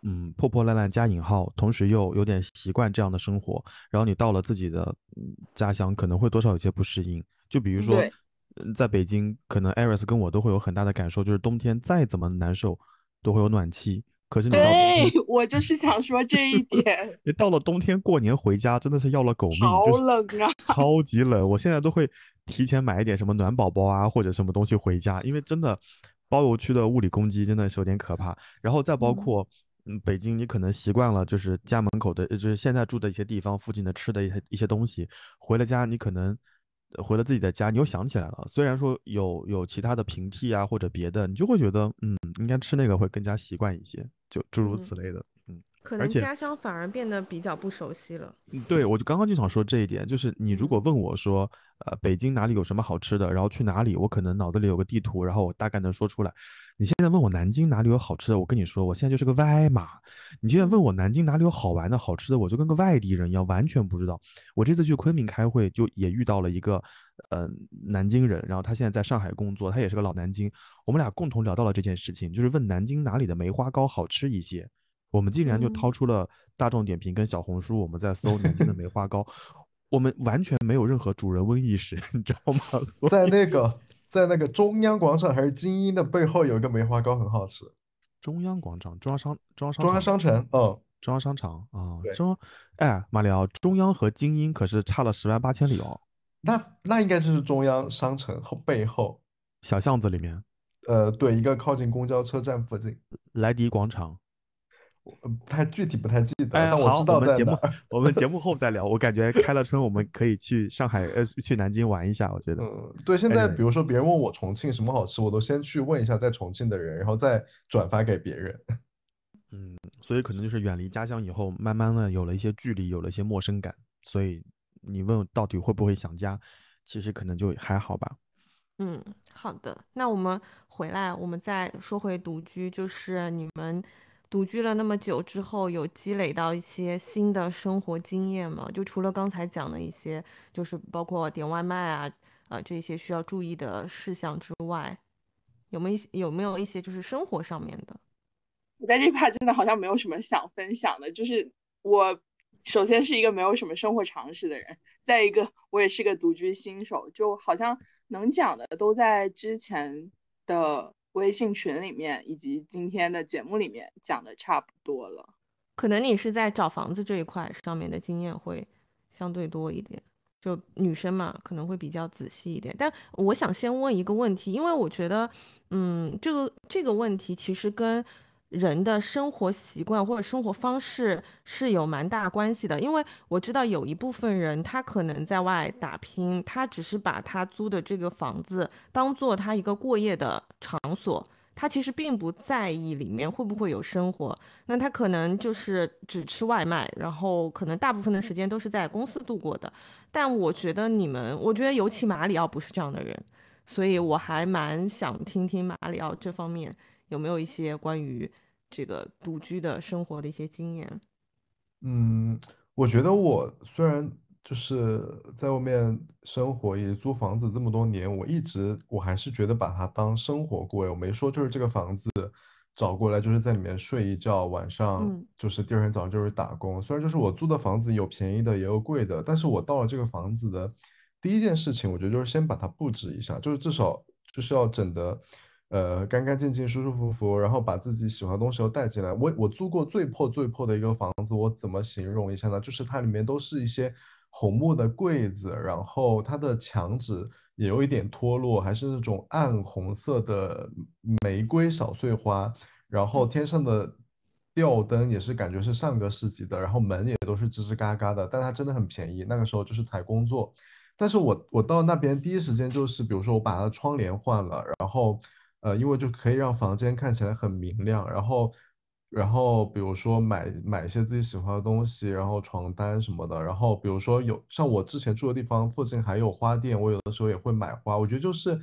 嗯破破烂烂加引号，同时又有点习惯这样的生活，然后你到了自己的家乡，可能会多少有些不适应。就比如说，在北京，可能 Iris 跟我都会有很大的感受，就是冬天再怎么难受，都会有暖气。可是你到，我就是想说这一点。(laughs) 你到了冬天过年回家，真的是要了狗命，好冷啊，(laughs) 超级冷。我现在都会提前买一点什么暖宝宝啊，或者什么东西回家，因为真的包邮区的物理攻击真的是有点可怕。然后再包括，嗯，北京你可能习惯了，就是家门口的，就是现在住的一些地方附近的吃的一些一些东西，回了家你可能。回了自己的家，你又想起来了。虽然说有有其他的平替啊或者别的，你就会觉得，嗯，应该吃那个会更加习惯一些，就诸如此类的。嗯，可能家乡反而变得比较不熟悉了。嗯，对，我就刚刚就想说这一点，就是你如果问我说，呃，北京哪里有什么好吃的，然后去哪里，我可能脑子里有个地图，然后我大概能说出来。你现在问我南京哪里有好吃的，我跟你说，我现在就是个外码。你现在问我南京哪里有好玩的好吃的，我就跟个外地人一样，完全不知道。我这次去昆明开会，就也遇到了一个，呃，南京人，然后他现在在上海工作，他也是个老南京。我们俩共同聊到了这件事情，就是问南京哪里的梅花糕好吃一些。我们竟然就掏出了大众点评跟小红书，我们在搜南京的 (laughs) 梅花糕，我们完全没有任何主人翁意识，你知道吗？(laughs) 在那个在那个中央广场还是精英的背后有一个梅花糕很好吃。中央广场、中央商、中央商、中央商城，嗯，中央商场啊，中，哎，马里奥，中央和精英可是差了十万八千里哦。那那应该就是中央商城后背后小巷子里面，呃，对，一个靠近公交车站附近，莱迪广场。不太具体，不太记得，但我知道在哪。我们节目 (laughs) 后再聊。我感觉开了春，我们可以去上海，呃，去南京玩一下。我觉得，嗯，对。现在比如说别人问我重庆什么好吃，我都先去问一下在重庆的人，然后再转发给别人。(laughs) 嗯，所以可能就是远离家乡以后，慢慢的有了一些距离，有了一些陌生感。所以你问到底会不会想家，其实可能就还好吧。嗯，好的。那我们回来，我们再说回独居，就是你们。独居了那么久之后，有积累到一些新的生活经验吗？就除了刚才讲的一些，就是包括点外卖啊，啊这些需要注意的事项之外，有没有有没有一些就是生活上面的？我在这块真的好像没有什么想分享的，就是我首先是一个没有什么生活常识的人，再一个我也是个独居新手，就好像能讲的都在之前的。微信群里面以及今天的节目里面讲的差不多了，可能你是在找房子这一块上面的经验会相对多一点，就女生嘛可能会比较仔细一点。但我想先问一个问题，因为我觉得，嗯，这个这个问题其实跟。人的生活习惯或者生活方式是有蛮大关系的，因为我知道有一部分人他可能在外打拼，他只是把他租的这个房子当做他一个过夜的场所，他其实并不在意里面会不会有生活，那他可能就是只吃外卖，然后可能大部分的时间都是在公司度过的。但我觉得你们，我觉得尤其马里奥不是这样的人，所以我还蛮想听听马里奥这方面。有没有一些关于这个独居的生活的一些经验？嗯，我觉得我虽然就是在外面生活，也租房子这么多年，我一直我还是觉得把它当生活过。我没说就是这个房子找过来就是在里面睡一觉，晚上就是第二天早上就是打工。虽然就是我租的房子有便宜的也有贵的，但是我到了这个房子的第一件事情，我觉得就是先把它布置一下，就是至少就是要整的。呃，干干净净、舒舒服服，然后把自己喜欢的东西都带进来。我我租过最破最破的一个房子，我怎么形容一下呢？就是它里面都是一些红木的柜子，然后它的墙纸也有一点脱落，还是那种暗红色的玫瑰小碎花，然后天上的吊灯也是感觉是上个世纪的，然后门也都是吱吱嘎嘎的，但它真的很便宜。那个时候就是才工作，但是我我到那边第一时间就是，比如说我把它的窗帘换了，然后。呃，因为就可以让房间看起来很明亮，然后，然后比如说买买一些自己喜欢的东西，然后床单什么的，然后比如说有像我之前住的地方附近还有花店，我有的时候也会买花。我觉得就是，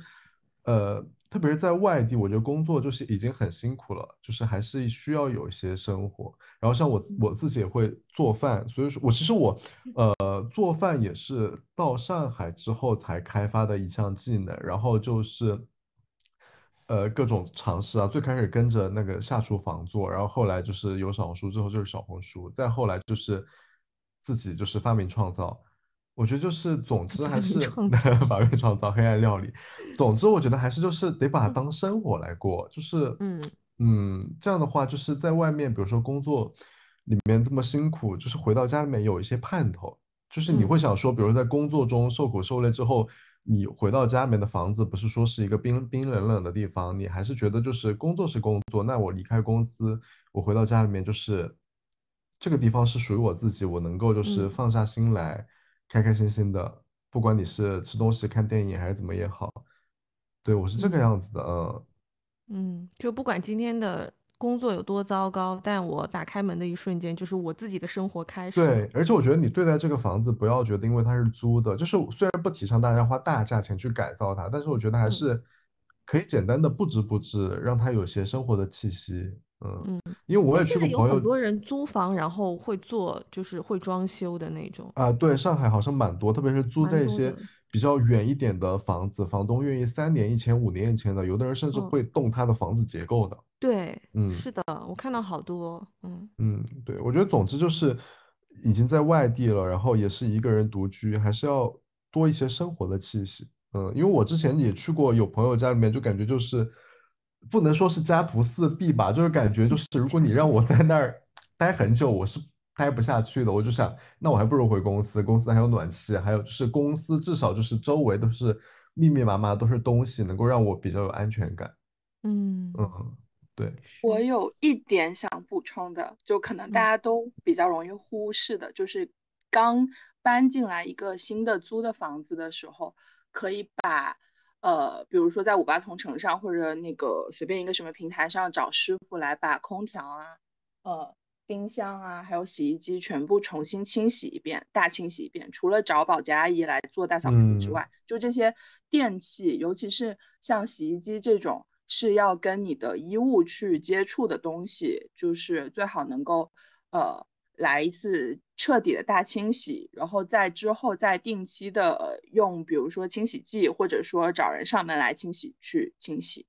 呃，特别是在外地，我觉得工作就是已经很辛苦了，就是还是需要有一些生活。然后像我我自己也会做饭，所以说我其实我呃做饭也是到上海之后才开发的一项技能，然后就是。呃，各种尝试啊，最开始跟着那个下厨房做，然后后来就是有小红书之后就是小红书，再后来就是自己就是发明创造。我觉得就是，总之还是 (laughs) 发明创造黑暗料理。总之，我觉得还是就是得把它当生活来过，就是嗯嗯，这样的话就是在外面，比如说工作里面这么辛苦，就是回到家里面有一些盼头，就是你会想说，比如在工作中受苦受累之后。你回到家里面的房子，不是说是一个冰冰冷冷的地方，你还是觉得就是工作是工作。那我离开公司，我回到家里面，就是这个地方是属于我自己，我能够就是放下心来，开开心心的。不管你是吃东西、看电影还是怎么也好，对我是这个样子的，嗯嗯，就不管今天的工作有多糟糕，但我打开门的一瞬间，就是我自己的生活开始。对，而且我觉得你对待这个房子，不要觉得因为它是租的，就是虽然不提倡大家花大价钱去改造它，但是我觉得还是可以简单的布置布置，让它有些生活的气息。嗯嗯，因为我也去过朋友，很多人租房然后会做，就是会装修的那种啊。对，上海好像蛮多，特别是租在一些比较远一点的房子，房东愿意三年一签、五年一签的，有的人甚至会动他的房子结构的。对，嗯，是的，我看到好多，嗯嗯，对，我觉得总之就是已经在外地了，然后也是一个人独居，还是要多一些生活的气息。嗯，因为我之前也去过有朋友家里面，就感觉就是不能说是家徒四壁吧，就是感觉就是如果你让我在那儿待很久，我是待不下去的。我就想，那我还不如回公司，公司还有暖气，还有就是公司至少就是周围都是密密麻麻都是东西，能够让我比较有安全感。嗯嗯。对我有一点想补充的，就可能大家都比较容易忽视的，就是刚搬进来一个新的租的房子的时候，可以把呃，比如说在五八同城上或者那个随便一个什么平台上找师傅来把空调啊、呃冰箱啊，还有洗衣机全部重新清洗一遍，大清洗一遍。除了找保洁阿姨来做大扫除之外，就这些电器，尤其是像洗衣机这种。是要跟你的衣物去接触的东西，就是最好能够，呃，来一次彻底的大清洗，然后在之后再定期的用，比如说清洗剂，或者说找人上门来清洗去清洗，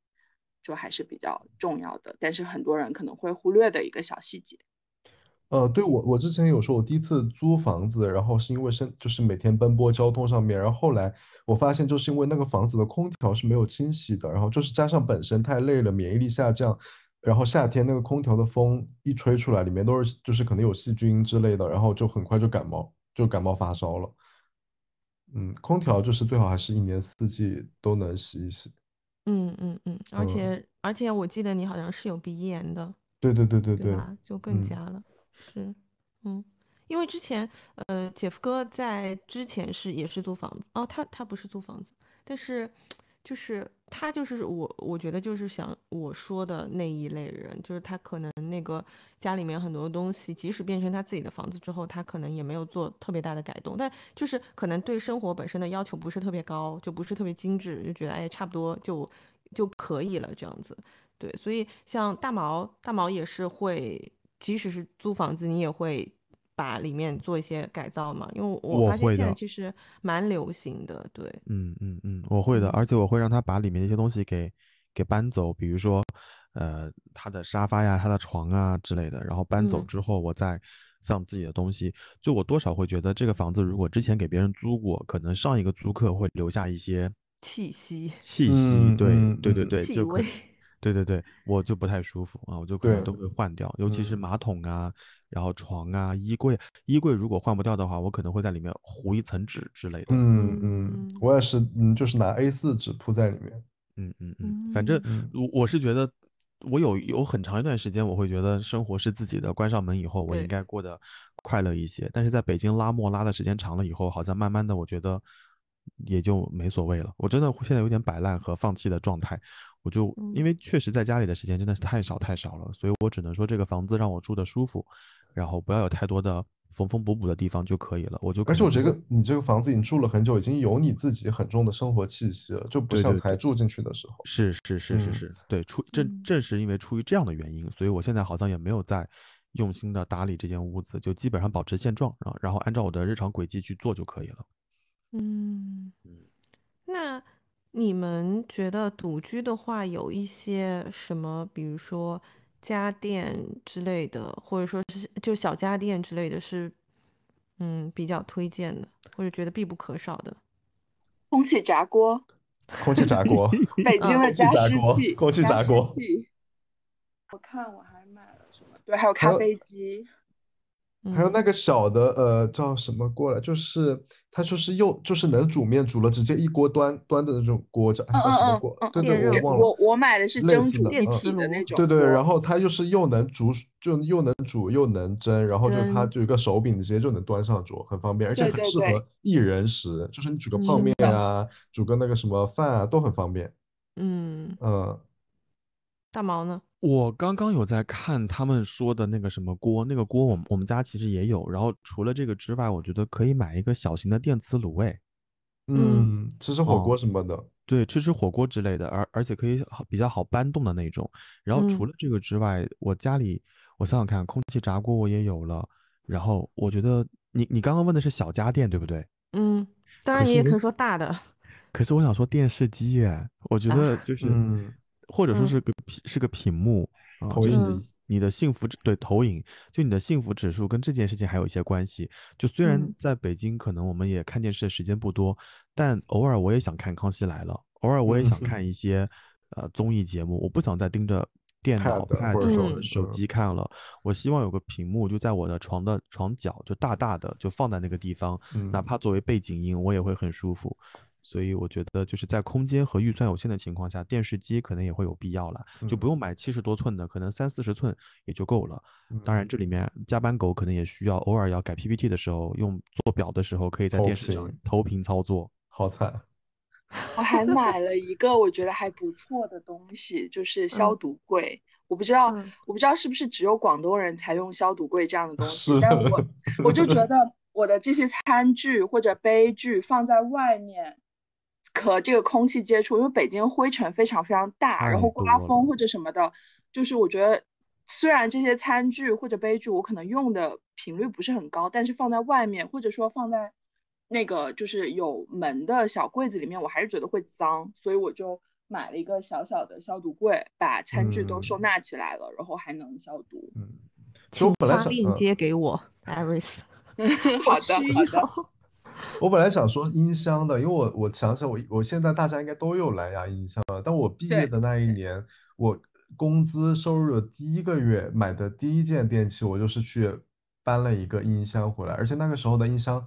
就还是比较重要的，但是很多人可能会忽略的一个小细节。呃，对我，我之前有说，我第一次租房子，然后是因为生，就是每天奔波交通上面，然后后来我发现，就是因为那个房子的空调是没有清洗的，然后就是加上本身太累了，免疫力下降，然后夏天那个空调的风一吹出来，里面都是就是可能有细菌之类的，然后就很快就感冒，就感冒发烧了。嗯，空调就是最好还是一年四季都能洗一洗。嗯嗯嗯，而且而且我记得你好像是有鼻炎的。对对对对对，就更加了。是，嗯，因为之前，呃，姐夫哥在之前是也是租房子哦，他他不是租房子，但是就是他就是我我觉得就是想我说的那一类人，就是他可能那个家里面很多东西，即使变成他自己的房子之后，他可能也没有做特别大的改动，但就是可能对生活本身的要求不是特别高，就不是特别精致，就觉得哎差不多就就可以了这样子。对，所以像大毛大毛也是会。即使是租房子，你也会把里面做一些改造嘛？因为我发现现在其实蛮流行的。对，嗯嗯嗯，我会的，而且我会让他把里面一些东西给给搬走，比如说，呃，他的沙发呀、他的床啊之类的，然后搬走之后，我再放自己的东西。就我多少会觉得，这个房子如果之前给别人租过，可能上一个租客会留下一些气息，气息，对对对对，气味。(laughs) 对对对，我就不太舒服啊，我就可能都会换掉，尤其是马桶啊，然后床啊，衣柜，衣柜如果换不掉的话，我可能会在里面糊一层纸之类的。嗯嗯，我也是，嗯，就是拿 A 四纸铺在里面。嗯嗯嗯，反正我我是觉得，我有有很长一段时间，我会觉得生活是自己的，关上门以后，我应该过得快乐一些。但是在北京拉磨拉的时间长了以后，好像慢慢的，我觉得也就没所谓了。我真的现在有点摆烂和放弃的状态。我就因为确实在家里的时间真的是太少太少了，所以我只能说这个房子让我住的舒服，然后不要有太多的缝缝补补的地方就可以了。我就而且我觉得你这个房子已经住了很久，已经有你自己很重的生活气息了，就不像才住进去的时候。是是是是是，对，出正正是因为出于这样的原因，所以我现在好像也没有在用心的打理这间屋子，就基本上保持现状啊，然后按照我的日常轨迹去做就可以了。嗯嗯，那。你们觉得独居的话，有一些什么，比如说家电之类的，或者说是就小家电之类的，是嗯比较推荐的，或者觉得必不可少的？空气炸锅，空气炸锅，(laughs) 北京的加湿器，空气炸锅。我看我还买了什么？对，还有咖啡机。还有那个小的，呃，叫什么锅来？就是它就是又就是能煮面，煮了直接一锅端端的那种锅，叫叫什么锅？对对，我忘了。我我买的是蒸煮一体的那种。对对，然后它就是又能煮，就又能煮又能蒸，然后就它就一个手柄，直接就能端上桌，很方便，而且很适合一人食，就是你煮个泡面啊，煮个那个什么饭啊，都很方便。嗯嗯，大毛呢？我刚刚有在看他们说的那个什么锅，那个锅我我们家其实也有。然后除了这个之外，我觉得可以买一个小型的电磁炉，哎，嗯，吃吃火锅什么的，对，吃吃火锅之类的，而而且可以比较好搬动的那种。然后除了这个之外，我家里我想想看，空气炸锅我也有了。然后我觉得你你刚刚问的是小家电对不对？嗯，当然你也可以说大的。可是我想说电视机耶，我觉得就是。或者说是个是个屏幕啊，就是你的幸福指对投影，就你的幸福指数跟这件事情还有一些关系。就虽然在北京可能我们也看电视的时间不多，但偶尔我也想看《康熙来了》，偶尔我也想看一些呃综艺节目。我不想再盯着电脑、或者手手机看了。我希望有个屏幕就在我的床的床角，就大大的就放在那个地方，哪怕作为背景音，我也会很舒服。所以我觉得就是在空间和预算有限的情况下，电视机可能也会有必要了，就不用买七十多寸的，可能三四十寸也就够了。当然，这里面加班狗可能也需要偶尔要改 PPT 的时候，用做表的时候，可以在电视上投屏操作。好惨！(laughs) 我还买了一个我觉得还不错的东西，就是消毒柜。我不知道，我不知道是不是只有广东人才用消毒柜这样的东西，但我我就觉得我的这些餐具或者杯具放在外面。和这个空气接触，因为北京灰尘非常非常大，然后刮风或者什么的，就是我觉得虽然这些餐具或者杯具我可能用的频率不是很高，但是放在外面或者说放在那个就是有门的小柜子里面，我还是觉得会脏，所以我就买了一个小小的消毒柜，把餐具都收纳起来了，然后还能消毒。嗯，请发链接给我，Iris。(laughs) 好的，(laughs) 好的。我本来想说音箱的，因为我我想想我我现在大家应该都有蓝牙音箱了。但我毕业的那一年，我工资收入的第一个月买的第一件电器，我就是去搬了一个音箱回来。而且那个时候的音箱，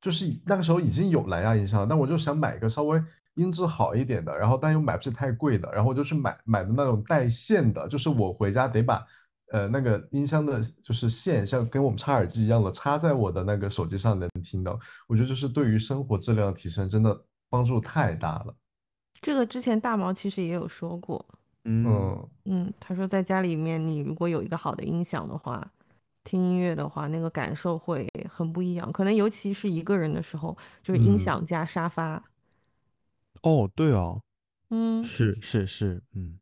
就是那个时候已经有蓝牙音箱了，但我就想买一个稍微音质好一点的，然后但又买不起太贵的，然后我就去买买的那种带线的，就是我回家得把。呃，那个音箱的就是线，像跟我们插耳机一样的，插在我的那个手机上能听到。我觉得就是对于生活质量提升真的帮助太大了。这个之前大毛其实也有说过，嗯嗯，他说在家里面你如果有一个好的音响的话，听音乐的话，那个感受会很不一样。可能尤其是一个人的时候，就是音响加沙发。哦，对哦，嗯，是是是，嗯。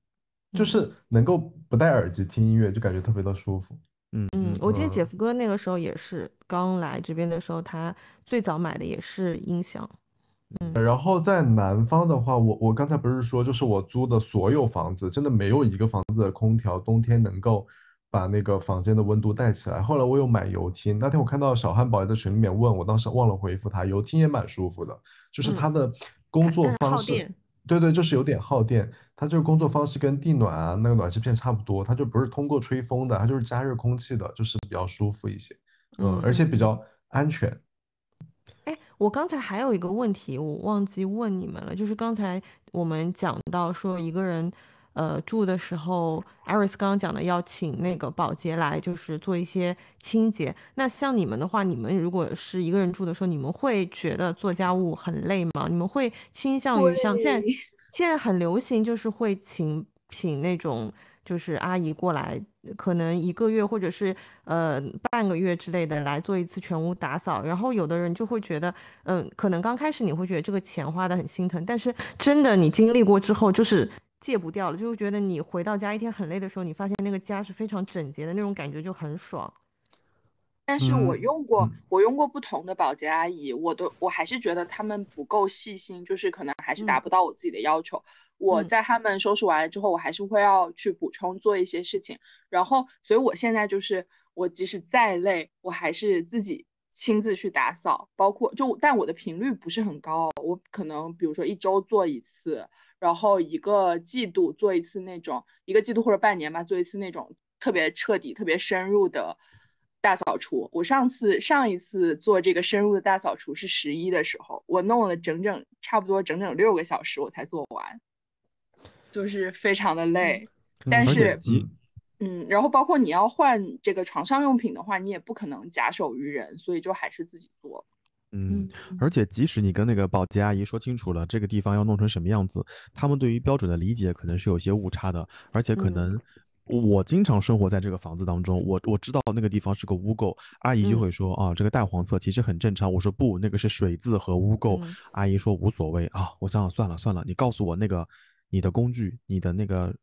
就是能够不戴耳机听音乐，就感觉特别的舒服。嗯嗯，我记得姐夫哥那个时候也是刚来这边的时候，他最早买的也是音响。嗯，然后在南方的话，我我刚才不是说，就是我租的所有房子，真的没有一个房子的空调冬天能够把那个房间的温度带起来。后来我有买油汀，那天我看到小汉堡也在群里面问我，当时忘了回复他，油汀也蛮舒服的，就是它的工作方式。对对，就是有点耗电。它这个工作方式跟地暖啊那个暖气片差不多，它就不是通过吹风的，它就是加热空气的，就是比较舒服一些。嗯，而且比较安全。哎，我刚才还有一个问题，我忘记问你们了，就是刚才我们讲到说一个人。呃，住的时候，艾瑞斯刚刚讲的要请那个保洁来，就是做一些清洁。那像你们的话，你们如果是一个人住的时候，你们会觉得做家务很累吗？你们会倾向于像现在现在很流行，就是会请请那种就是阿姨过来，可能一个月或者是呃半个月之类的来做一次全屋打扫。然后有的人就会觉得，嗯，可能刚开始你会觉得这个钱花的很心疼，但是真的你经历过之后，就是。戒不掉了，就会觉得你回到家一天很累的时候，你发现那个家是非常整洁的那种感觉就很爽。但是我用过，我用过不同的保洁阿姨，我都我还是觉得他们不够细心，就是可能还是达不到我自己的要求。我在他们收拾完了之后，我还是会要去补充做一些事情。然后，所以我现在就是我即使再累，我还是自己亲自去打扫，包括就但我的频率不是很高，我可能比如说一周做一次。然后一个季度做一次那种，一个季度或者半年吧，做一次那种特别彻底、特别深入的大扫除。我上次上一次做这个深入的大扫除是十一的时候，我弄了整整差不多整整六个小时我才做完，就是非常的累。但是，嗯，然后包括你要换这个床上用品的话，你也不可能假手于人，所以就还是自己做。嗯，而且即使你跟那个保洁阿姨说清楚了这个地方要弄成什么样子，他们对于标准的理解可能是有些误差的，而且可能我经常生活在这个房子当中，我我知道那个地方是个污垢，阿姨就会说啊，这个淡黄色其实很正常。我说不，那个是水渍和污垢。阿姨说无所谓啊，我想想算了算了，你告诉我那个你的工具，你的那个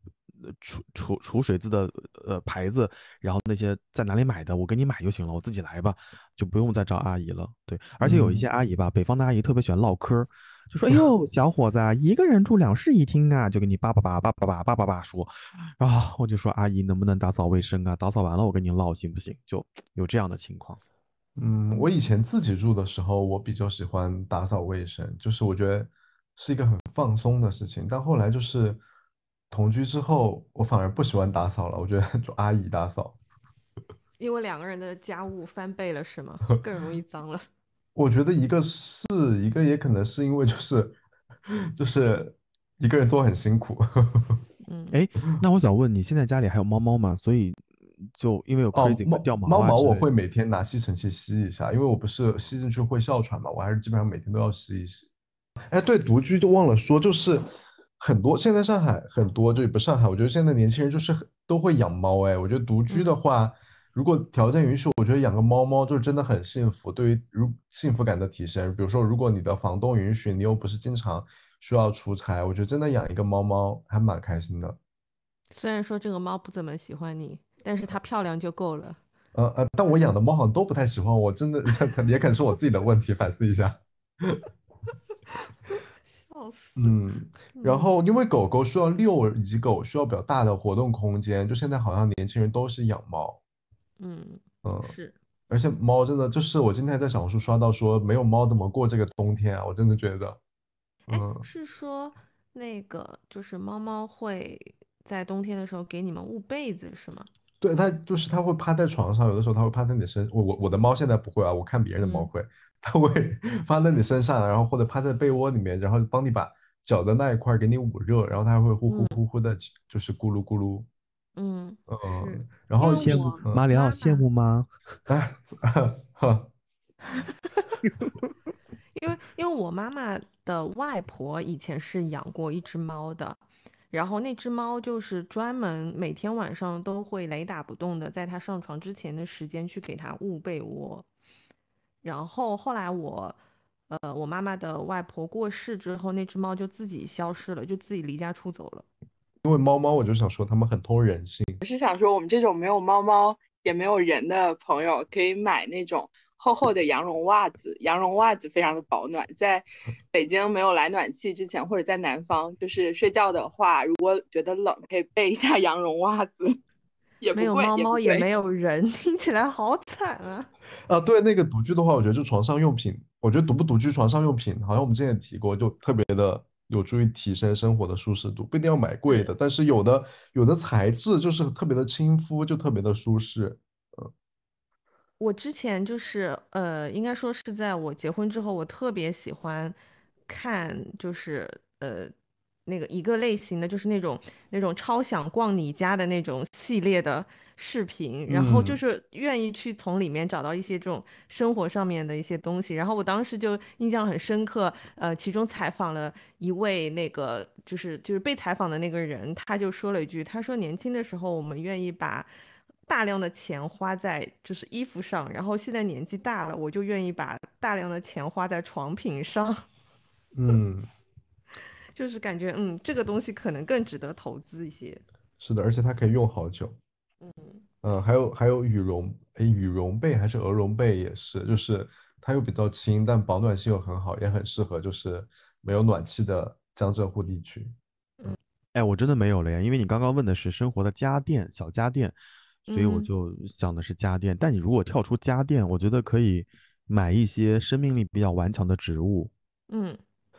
除除除水渍的呃牌子，然后那些在哪里买的，我给你买就行了，我自己来吧，就不用再找阿姨了。对，而且有一些阿姨吧，北方的阿姨特别喜欢唠嗑。就说：“哎呦，(laughs) 小伙子，一个人住两室一厅啊？”就给你叭叭叭叭叭叭叭叭叭说，然后我就说：“阿姨，能不能打扫卫生啊？打扫完了我跟你唠，行不行？”就有这样的情况。嗯，我以前自己住的时候，我比较喜欢打扫卫生，就是我觉得是一个很放松的事情。但后来就是同居之后，我反而不喜欢打扫了，我觉得就阿姨打扫。因为两个人的家务翻倍了，是吗？更容易脏了。(laughs) 我觉得一个是一个，也可能是因为就是就是一个人做很辛苦。(laughs) 嗯，哎，那我想问你现在家里还有猫猫吗？所以就因为有掉毛，猫毛我会每天拿吸尘器吸一下，因为我不是吸进去会哮喘嘛，我还是基本上每天都要吸一吸。哎，对，独居就忘了说，就是很多现在上海很多，就也不上海，我觉得现在年轻人就是都会养猫。哎，我觉得独居的话。如果条件允许，我觉得养个猫猫就真的很幸福。对于如幸福感的提升，比如说，如果你的房东允许，你又不是经常需要出差，我觉得真的养一个猫猫还蛮开心的。虽然说这个猫不怎么喜欢你，但是它漂亮就够了。呃呃，但我养的猫好像都不太喜欢我，真的 (laughs) 这可也可能是我自己的问题，反思一下。(laughs) 笑死。嗯，然后因为狗狗需要遛，以及狗需要比较大的活动空间，就现在好像年轻人都是养猫。嗯嗯是，而且猫真的就是我今天在小红书刷到说没有猫怎么过这个冬天啊！我真的觉得，嗯，是说那个就是猫猫会在冬天的时候给你们捂被子是吗？对，它就是它会趴在床上，有的时候它会趴在你身，我我我的猫现在不会啊，我看别人的猫会，它会 (laughs) 趴在你身上，然后或者趴在被窝里面，然后帮你把脚的那一块给你捂热，然后它还会呼呼呼呼的，就是咕噜咕噜。嗯嗯，然后羡慕马里奥羡慕吗？哎，哈，(laughs) 因为因为我妈妈的外婆以前是养过一只猫的，然后那只猫就是专门每天晚上都会雷打不动的在它上床之前的时间去给它捂被窝，然后后来我呃我妈妈的外婆过世之后，那只猫就自己消失了，就自己离家出走了。因为猫猫，我就想说它们很通人性。我是想说，我们这种没有猫猫也没有人的朋友，可以买那种厚厚的羊绒袜子。羊绒袜子非常的保暖，在 (laughs) 北京没有来暖气之前，或者在南方，就是睡觉的话，如果觉得冷，可以备一下羊绒袜子。也没有猫猫，也 (laughs) 没有人，听起来好惨啊！(laughs) 啊，对，那个独居的话，我觉得就床上用品，我觉得独不独居，床上用品，好像我们之前也提过，就特别的。有助于提升生活的舒适度，不一定要买贵的，但是有的有的材质就是特别的亲肤，就特别的舒适。嗯，我之前就是呃，应该说是在我结婚之后，我特别喜欢看，就是呃。那个一个类型的就是那种那种超想逛你家的那种系列的视频，然后就是愿意去从里面找到一些这种生活上面的一些东西。然后我当时就印象很深刻，呃，其中采访了一位那个就是就是被采访的那个人，他就说了一句，他说年轻的时候我们愿意把大量的钱花在就是衣服上，然后现在年纪大了，我就愿意把大量的钱花在床品上。(laughs) 嗯。就是感觉，嗯，这个东西可能更值得投资一些。是的，而且它可以用好久。嗯嗯，还有还有羽绒，哎，羽绒被还是鹅绒被也是，就是它又比较轻，但保暖性又很好，也很适合就是没有暖气的江浙沪地区。嗯，哎，我真的没有了呀，因为你刚刚问的是生活的家电、小家电，所以我就想的是家电。但你如果跳出家电，我觉得可以买一些生命力比较顽强的植物。嗯。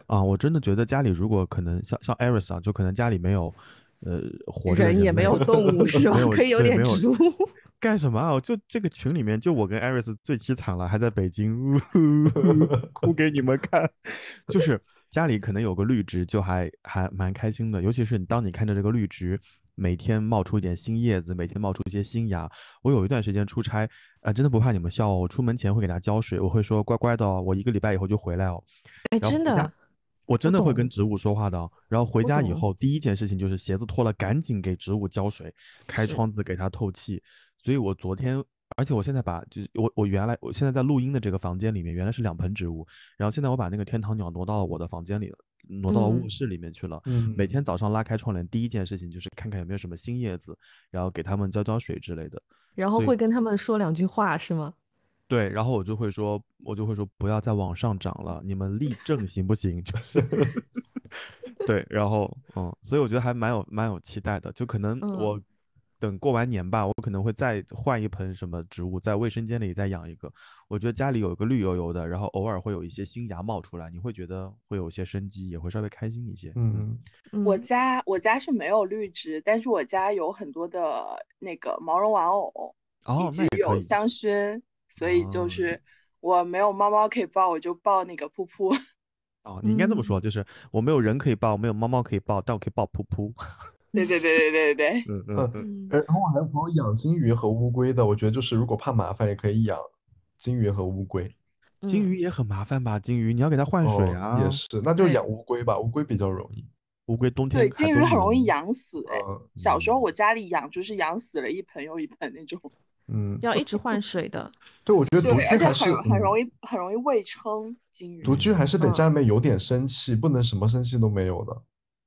啊，我真的觉得家里如果可能像像 Iris 啊，就可能家里没有，呃，活着人也没有动物 (laughs) 是吧？可以有点植物。干什么啊？就这个群里面，就我跟艾瑞斯最凄惨了，还在北京，(laughs) (laughs) 哭给你们看。就是家里可能有个绿植，就还还蛮开心的。尤其是你当你看着这个绿植每天冒出一点新叶子，每天冒出一些新芽。我有一段时间出差，啊，真的不怕你们笑哦。我出门前会给它浇水，我会说乖乖的哦，我一个礼拜以后就回来哦。哎，真的。我真的会跟植物说话的。然后回家以后，第一件事情就是鞋子脱了，赶紧给植物浇水，开窗子给它透气。所以我昨天，而且我现在把就是我我原来我现在在录音的这个房间里面，原来是两盆植物，然后现在我把那个天堂鸟挪到了我的房间里了。挪到卧室里面去了。嗯，每天早上拉开窗帘，第一件事情就是看看有没有什么新叶子，然后给他们浇浇水之类的。然后会跟他们说两句话是吗？对，然后我就会说，我就会说不要再往上涨了，你们立正行不行？(laughs) 就是，(laughs) 对，然后嗯，所以我觉得还蛮有蛮有期待的，就可能我。等过完年吧，我可能会再换一盆什么植物，在卫生间里再养一个。我觉得家里有一个绿油油的，然后偶尔会有一些新芽冒出来，你会觉得会有一些生机，也会稍微开心一些。嗯，我家我家是没有绿植，但是我家有很多的那个毛绒玩偶，以及有香薰，所以就是我没有猫猫可以抱，我就抱那个噗噗。(laughs) 哦，你应该这么说，就是我没有人可以抱，没有猫猫可以抱，但我可以抱噗噗。对对对对对对，嗯嗯，然后我还有朋友养金鱼和乌龟的，我觉得就是如果怕麻烦，也可以养金鱼和乌龟。金鱼也很麻烦吧？金鱼你要给它换水啊。也是，那就养乌龟吧，乌龟比较容易。乌龟冬天对金鱼很容易养死哎。小时候我家里养就是养死了一盆又一盆那种。嗯，要一直换水的。对，我觉得独居还是很容易很容易胃撑。金鱼独居还是得家里面有点生气，不能什么生气都没有的。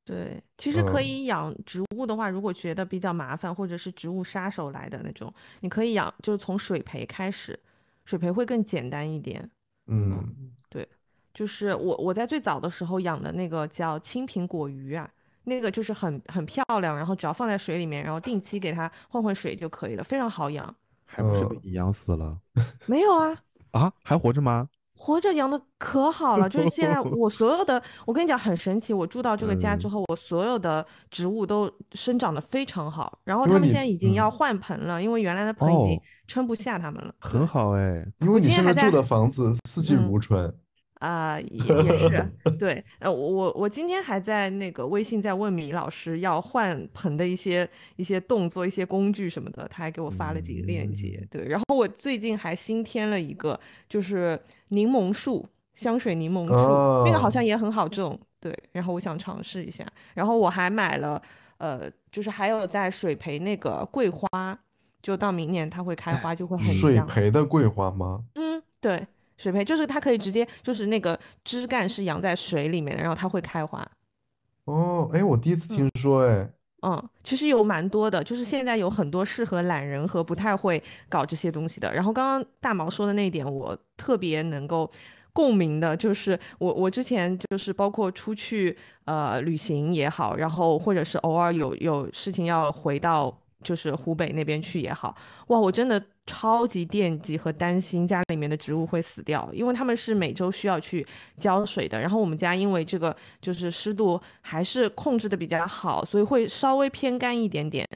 对，其实可以养植物的话，如果觉得比较麻烦，或者是植物杀手来的那种，你可以养，就是从水培开始，水培会更简单一点。嗯，对，就是我我在最早的时候养的那个叫青苹果鱼啊，那个就是很很漂亮，然后只要放在水里面，然后定期给它换换水就可以了，非常好养。还不是被你养死了？没有啊，啊，还活着吗？活着养的可好了，就是现在 (laughs) 我所有的，我跟你讲很神奇，我住到这个家之后，我所有的植物都生长得非常好，然后他们现在已经要换盆了，因为原来的盆已经撑不下他们了。很好哎，因为你现在住的房子四季如春。啊，也也是 (laughs) 对，呃，我我我今天还在那个微信在问米老师要换盆的一些一些动作、一些工具什么的，他还给我发了几个链接。对，然后我最近还新添了一个，就是柠檬树香水柠檬树，那个好像也很好种。对，然后我想尝试一下。然后我还买了，呃，就是还有在水培那个桂花，就到明年它会开花，就会很水培的桂花吗？嗯，对。水培就是它可以直接就是那个枝干是养在水里面的，然后它会开花。哦，哎，我第一次听说，哎，嗯，其实有蛮多的，就是现在有很多适合懒人和不太会搞这些东西的。然后刚刚大毛说的那一点，我特别能够共鸣的，就是我我之前就是包括出去呃旅行也好，然后或者是偶尔有有事情要回到。就是湖北那边去也好，哇，我真的超级惦记和担心家里面的植物会死掉，因为他们是每周需要去浇水的。然后我们家因为这个就是湿度还是控制的比较好，所以会稍微偏干一点点，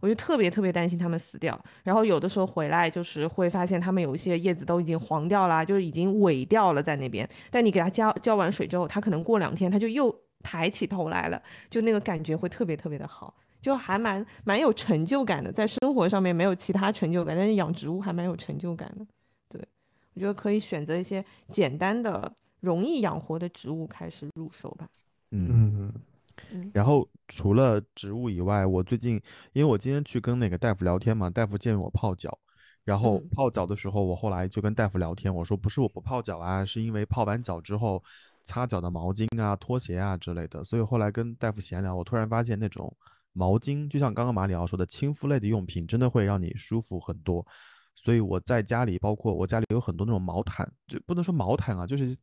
我就特别特别担心它们死掉。然后有的时候回来就是会发现它们有一些叶子都已经黄掉了，就是已经萎掉了在那边。但你给它浇浇完水之后，它可能过两天它就又抬起头来了，就那个感觉会特别特别的好。就还蛮蛮有成就感的，在生活上面没有其他成就感，但是养植物还蛮有成就感的。对，我觉得可以选择一些简单的、容易养活的植物开始入手吧。嗯嗯。然后除了植物以外，我最近因为我今天去跟那个大夫聊天嘛，大夫建议我泡脚。然后泡脚的时候，我后来就跟大夫聊天，我说不是我不泡脚啊，是因为泡完脚之后擦脚的毛巾啊、拖鞋啊之类的。所以后来跟大夫闲聊，我突然发现那种。毛巾就像刚刚马里奥说的，亲肤类的用品真的会让你舒服很多。所以我在家里，包括我家里有很多那种毛毯，就不能说毛毯啊，就是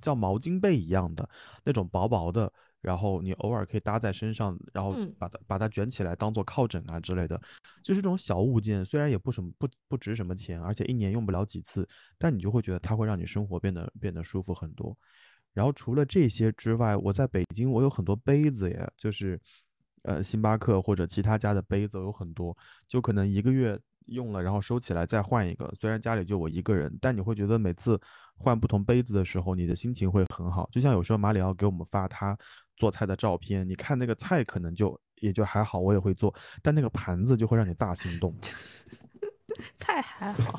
叫毛巾被一样的那种薄薄的，然后你偶尔可以搭在身上，然后把它把它卷起来当做靠枕啊之类的，就是这种小物件，虽然也不什么不不值什么钱，而且一年用不了几次，但你就会觉得它会让你生活变得变得舒服很多。然后除了这些之外，我在北京我有很多杯子耶，就是。呃，星巴克或者其他家的杯子有很多，就可能一个月用了，然后收起来再换一个。虽然家里就我一个人，但你会觉得每次换不同杯子的时候，你的心情会很好。就像有时候马里奥给我们发他做菜的照片，你看那个菜可能就也就还好，我也会做，但那个盘子就会让你大心动。(laughs) 菜还好，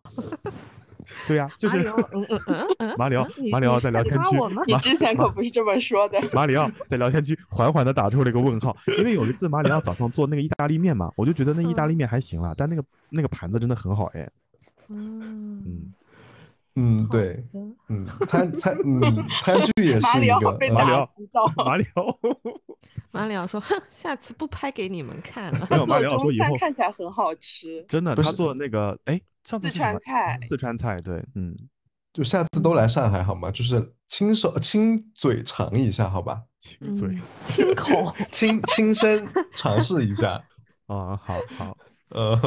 对呀，就是嗯嗯嗯嗯，马里奥，马里奥在聊天区，你之前可不是这么说的。马里奥在聊天区缓缓的打出了一个问号，因为有一次马里奥早上做那个意大利面嘛，我就觉得那意大利面还行了，但那个那个盘子真的很好哎。嗯嗯嗯，对，嗯，餐餐嗯餐具也是一个马里奥，马里奥，(laughs) 马里奥说：“哼，下次不拍给你们看了。”没有，马里奥说以后看起来很好吃，真的，他做那个哎，四川菜，四川菜，对，嗯，就下次都来上海好吗？就是亲手亲嘴尝一下，好吧？亲嘴，亲口，亲亲身尝试一下啊，(laughs) 好好。呃，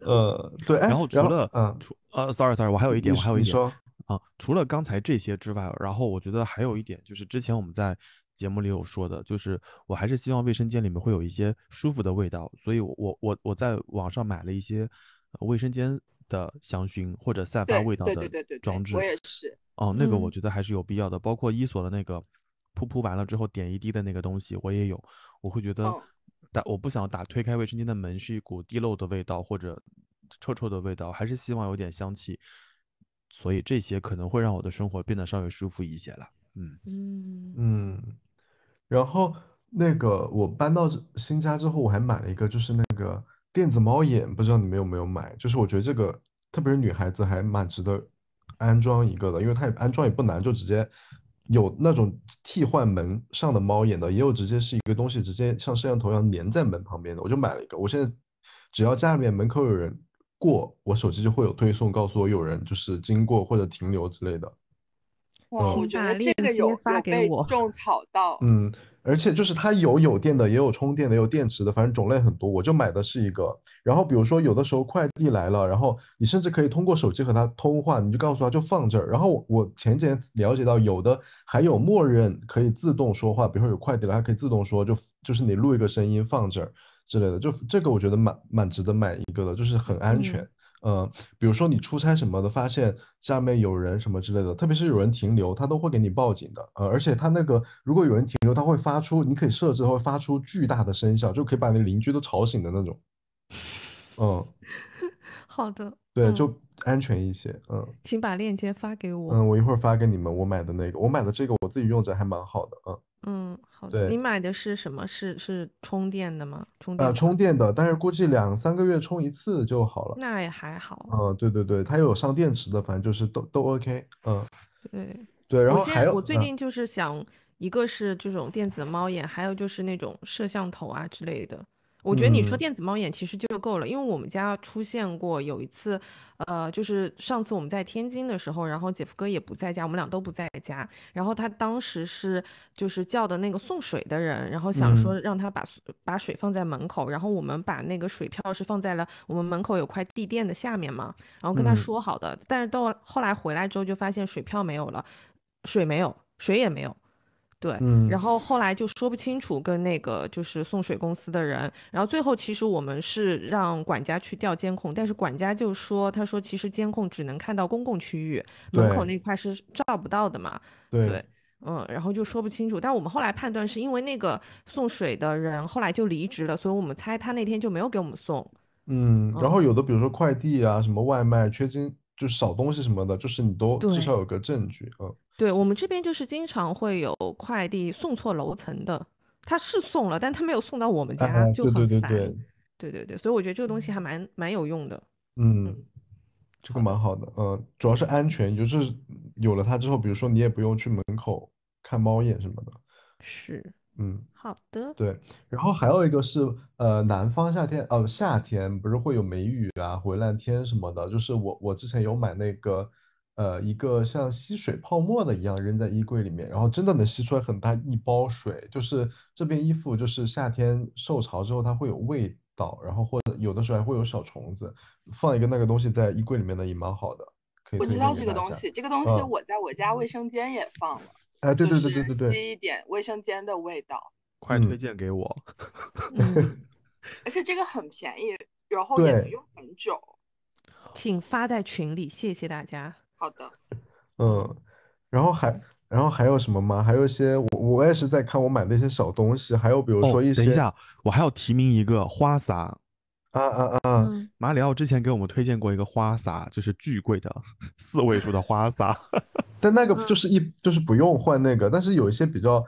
(laughs) 呃，对，然后除了，嗯，除呃，sorry，sorry，我还有一点，我还有一点。啊，除了刚才这些之外，然后我觉得还有一点，就是之前我们在节目里有说的，就是我还是希望卫生间里面会有一些舒服的味道，所以我我我我在网上买了一些卫生间的香薰或者散发味道的装置，我也是，哦，那个我觉得还是有必要的，包括伊索的那个噗噗完了之后点一滴的那个东西，我也有，我会觉得。打我不想打推开卫生间的门是一股地漏的味道或者臭臭的味道，还是希望有点香气，所以这些可能会让我的生活变得稍微舒服一些了。嗯嗯嗯，然后那个我搬到新家之后，我还买了一个，就是那个电子猫眼，不知道你们有没有买？就是我觉得这个特别是女孩子还蛮值得安装一个的，因为它也安装也不难，就直接。有那种替换门上的猫眼的，也有直接是一个东西，直接像摄像头一样粘在门旁边的。我就买了一个，我现在只要家里面门口有人过，我手机就会有推送告诉我有人就是经过或者停留之类的。哇，我觉得这个有发给我种草到，嗯。而且就是它有有电的，也有充电的，也有电池的，反正种类很多。我就买的是一个。然后比如说有的时候快递来了，然后你甚至可以通过手机和它通话，你就告诉它就放这儿。然后我我前几天了解到有的还有默认可以自动说话，比如说有快递来，它可以自动说，就就是你录一个声音放这儿之类的。就这个我觉得蛮蛮值得买一个的，就是很安全。嗯，比如说你出差什么的，发现下面有人什么之类的，特别是有人停留，他都会给你报警的。呃，而且他那个如果有人停留，他会发出，你可以设置会发出巨大的声效，就可以把你邻居都吵醒的那种。嗯，(laughs) 好的，对，就安全一些。嗯，请把链接发给我。嗯，我一会儿发给你们我买的那个，我买的这个我自己用着还蛮好的。嗯。嗯，好的。你买的是什么？是是充电的吗？充电？呃，充电的，但是估计两三个月充一次就好了。那也还好。嗯，对对对，它有上电池的，反正就是都都 OK。嗯，对对。然后还有，我最近就是想，一个是这种电子的猫眼，还有就是那种摄像头啊之类的。我觉得你说电子猫眼其实就够了，因为我们家出现过有一次，呃，就是上次我们在天津的时候，然后姐夫哥也不在家，我们俩都不在家，然后他当时是就是叫的那个送水的人，然后想说让他把把水放在门口，然后我们把那个水票是放在了我们门口有块地垫的下面嘛，然后跟他说好的，但是到后来回来之后就发现水票没有了，水没有，水也没有。对，然后后来就说不清楚跟那个就是送水公司的人，然后最后其实我们是让管家去调监控，但是管家就说，他说其实监控只能看到公共区域，门口那块是照不到的嘛。对，嗯，然后就说不清楚，但我们后来判断是因为那个送水的人后来就离职了，所以我们猜他那天就没有给我们送。嗯，然后有的比如说快递啊，什么外卖缺斤就少东西什么的，就是你都至少有个证据，嗯。对我们这边就是经常会有快递送错楼层的，他是送了，但他没有送到我们家，就很烦。对对对，所以我觉得这个东西还蛮蛮有用的。嗯，这个蛮好的，嗯，主要是安全，就是有了它之后，比如说你也不用去门口看猫眼什么的。是，嗯，好的。对，然后还有一个是，呃，南方夏天，呃，夏天不是会有梅雨啊、回烂天什么的，就是我我之前有买那个。呃，一个像吸水泡沫的一样扔在衣柜里面，然后真的能吸出来很大一包水。就是这边衣服，就是夏天受潮之后它会有味道，然后或者有的时候还会有小虫子。放一个那个东西在衣柜里面呢，也蛮好的。可以我知道这个东西，这个东西我在我家卫生间也放了。哎，对对对对对对，吸一点卫生间的味道。(laughs) 快推荐给我。(laughs) 而且这个很便宜，然后也能用很久。请发在群里，谢谢大家。好的，嗯，然后还然后还有什么吗？还有一些我我也是在看我买的一些小东西，还有比如说一些，等一下，我还要提名一个花洒，啊啊啊，马里奥之前给我们推荐过一个花洒，就是巨贵的四位数的花洒，(laughs) 但那个就是一就是不用换那个，但是有一些比较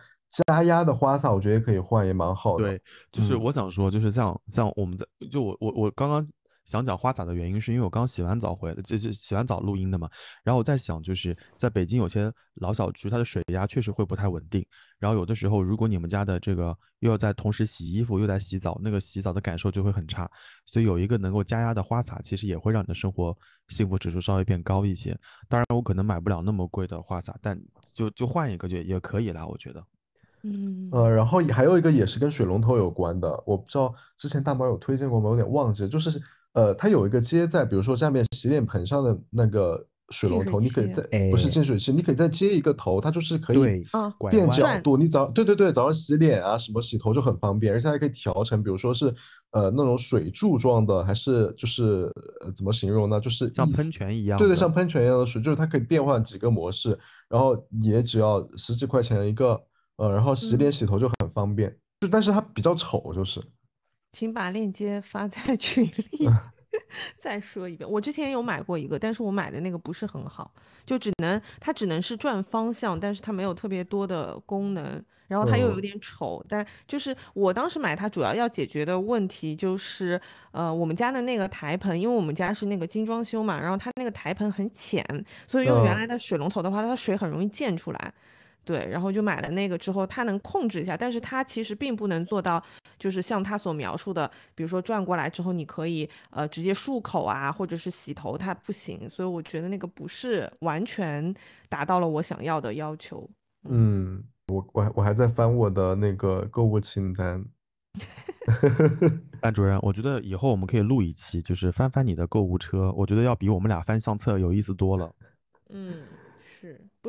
加压的花洒，我觉得也可以换，也蛮好的。对，就是我想说，就是像像我们在就我我我刚刚。想讲花洒的原因，是因为我刚洗完澡回来，就是洗完澡录音的嘛。然后我在想，就是在北京有些老小区，它的水压确实会不太稳定。然后有的时候，如果你们家的这个又要在同时洗衣服又在洗澡，那个洗澡的感受就会很差。所以有一个能够加压的花洒，其实也会让你的生活幸福指数稍微变高一些。当然，我可能买不了那么贵的花洒，但就就换一个就也可以啦，我觉得。嗯呃，然后还有一个也是跟水龙头有关的，我不知道之前大毛有推荐过吗？有点忘记了，就是。呃，它有一个接在，比如说下面洗脸盆上的那个水龙头，你可以在不是净水器，你可以再接一个头，它就是可以变角度。你早对对对，早上洗脸啊什么洗头就很方便，而且还可以调成，比如说是呃那种水柱状的，还是就是呃怎么形容呢？就是像喷泉一样。对对，像喷泉一样的水，就是它可以变换几个模式，然后也只要十几块钱一个，呃，然后洗脸洗头就很方便。就但是它比较丑，就是。请把链接发在 (laughs) 群里。(laughs) 再说一遍，我之前有买过一个，但是我买的那个不是很好，就只能它只能是转方向，但是它没有特别多的功能，然后它又有点丑。但就是我当时买它主要要解决的问题就是，呃，我们家的那个台盆，因为我们家是那个精装修嘛，然后它那个台盆很浅，所以用原来的水龙头的话，它水很容易溅出来。对，然后就买了那个之后，它能控制一下，但是它其实并不能做到，就是像它所描述的，比如说转过来之后，你可以呃直接漱口啊，或者是洗头，它不行。所以我觉得那个不是完全达到了我想要的要求。嗯，我我我还在翻我的那个购物清单。(laughs) 班主任，我觉得以后我们可以录一期，就是翻翻你的购物车，我觉得要比我们俩翻相册有意思多了。嗯。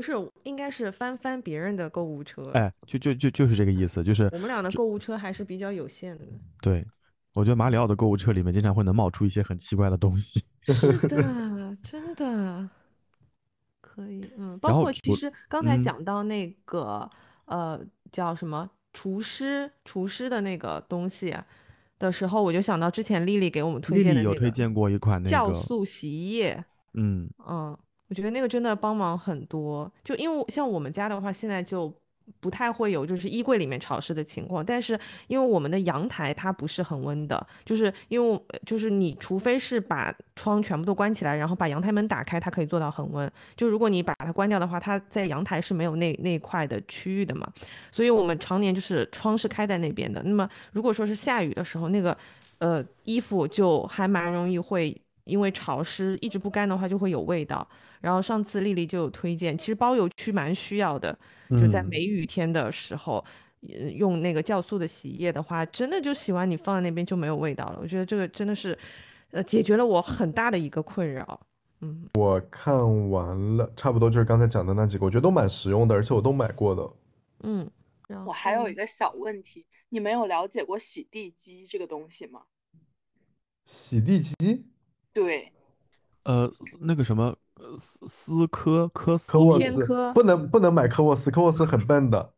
是不是应该是翻翻别人的购物车？哎，就就就就是这个意思，就是我们俩的购物车还是比较有限的。对，我觉得马里奥的购物车里面经常会能冒出一些很奇怪的东西。(laughs) 是的，真的可以。嗯，包括其实刚才讲到那个呃叫什么厨师厨师的那个东西的时候，我就想到之前丽丽给我们推荐的有推荐过一款那个酵素洗衣液。嗯嗯。我觉得那个真的帮忙很多，就因为像我们家的话，现在就不太会有就是衣柜里面潮湿的情况。但是因为我们的阳台它不是很温的，就是因为就是你除非是把窗全部都关起来，然后把阳台门打开，它可以做到恒温。就如果你把它关掉的话，它在阳台是没有那那块的区域的嘛。所以我们常年就是窗是开在那边的。那么如果说是下雨的时候，那个呃衣服就还蛮容易会因为潮湿一直不干的话，就会有味道。然后上次丽丽就有推荐，其实包邮区蛮需要的，就在梅雨天的时候，用那个酵素的洗衣液的话，真的就洗完你放在那边就没有味道了。我觉得这个真的是，呃，解决了我很大的一个困扰。嗯，我看完了，差不多就是刚才讲的那几个，我觉得都蛮实用的，而且我都买过的。嗯，我还有一个小问题，你们有了解过洗地机这个东西吗？洗地机？对。呃，那个什么，斯斯科科斯科沃斯不能不能买科沃斯，科沃斯很笨的，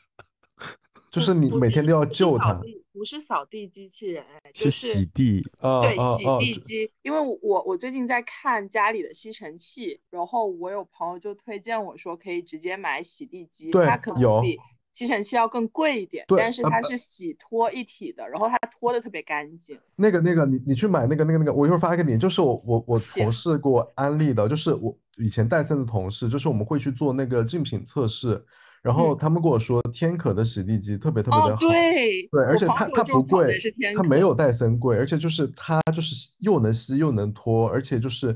(laughs) 就是你每天都要救它。不是扫地机器人，是洗地。对，洗地机。因为我我最近在看家里的吸尘器，然后我有朋友就推荐我说可以直接买洗地机，它可能比。吸尘器要更贵一点，但是它是洗拖一体的，然后它拖的特别干净。那个那个，你你去买那个那个那个，我一会儿发给你。就是我我我从事过安利的，就是我以前戴森的同事，就是我们会去做那个竞品测试，然后他们跟我说天可的洗地机特别特别的好，对对，而且它它不贵，它没有戴森贵，而且就是它就是又能吸又能拖，而且就是。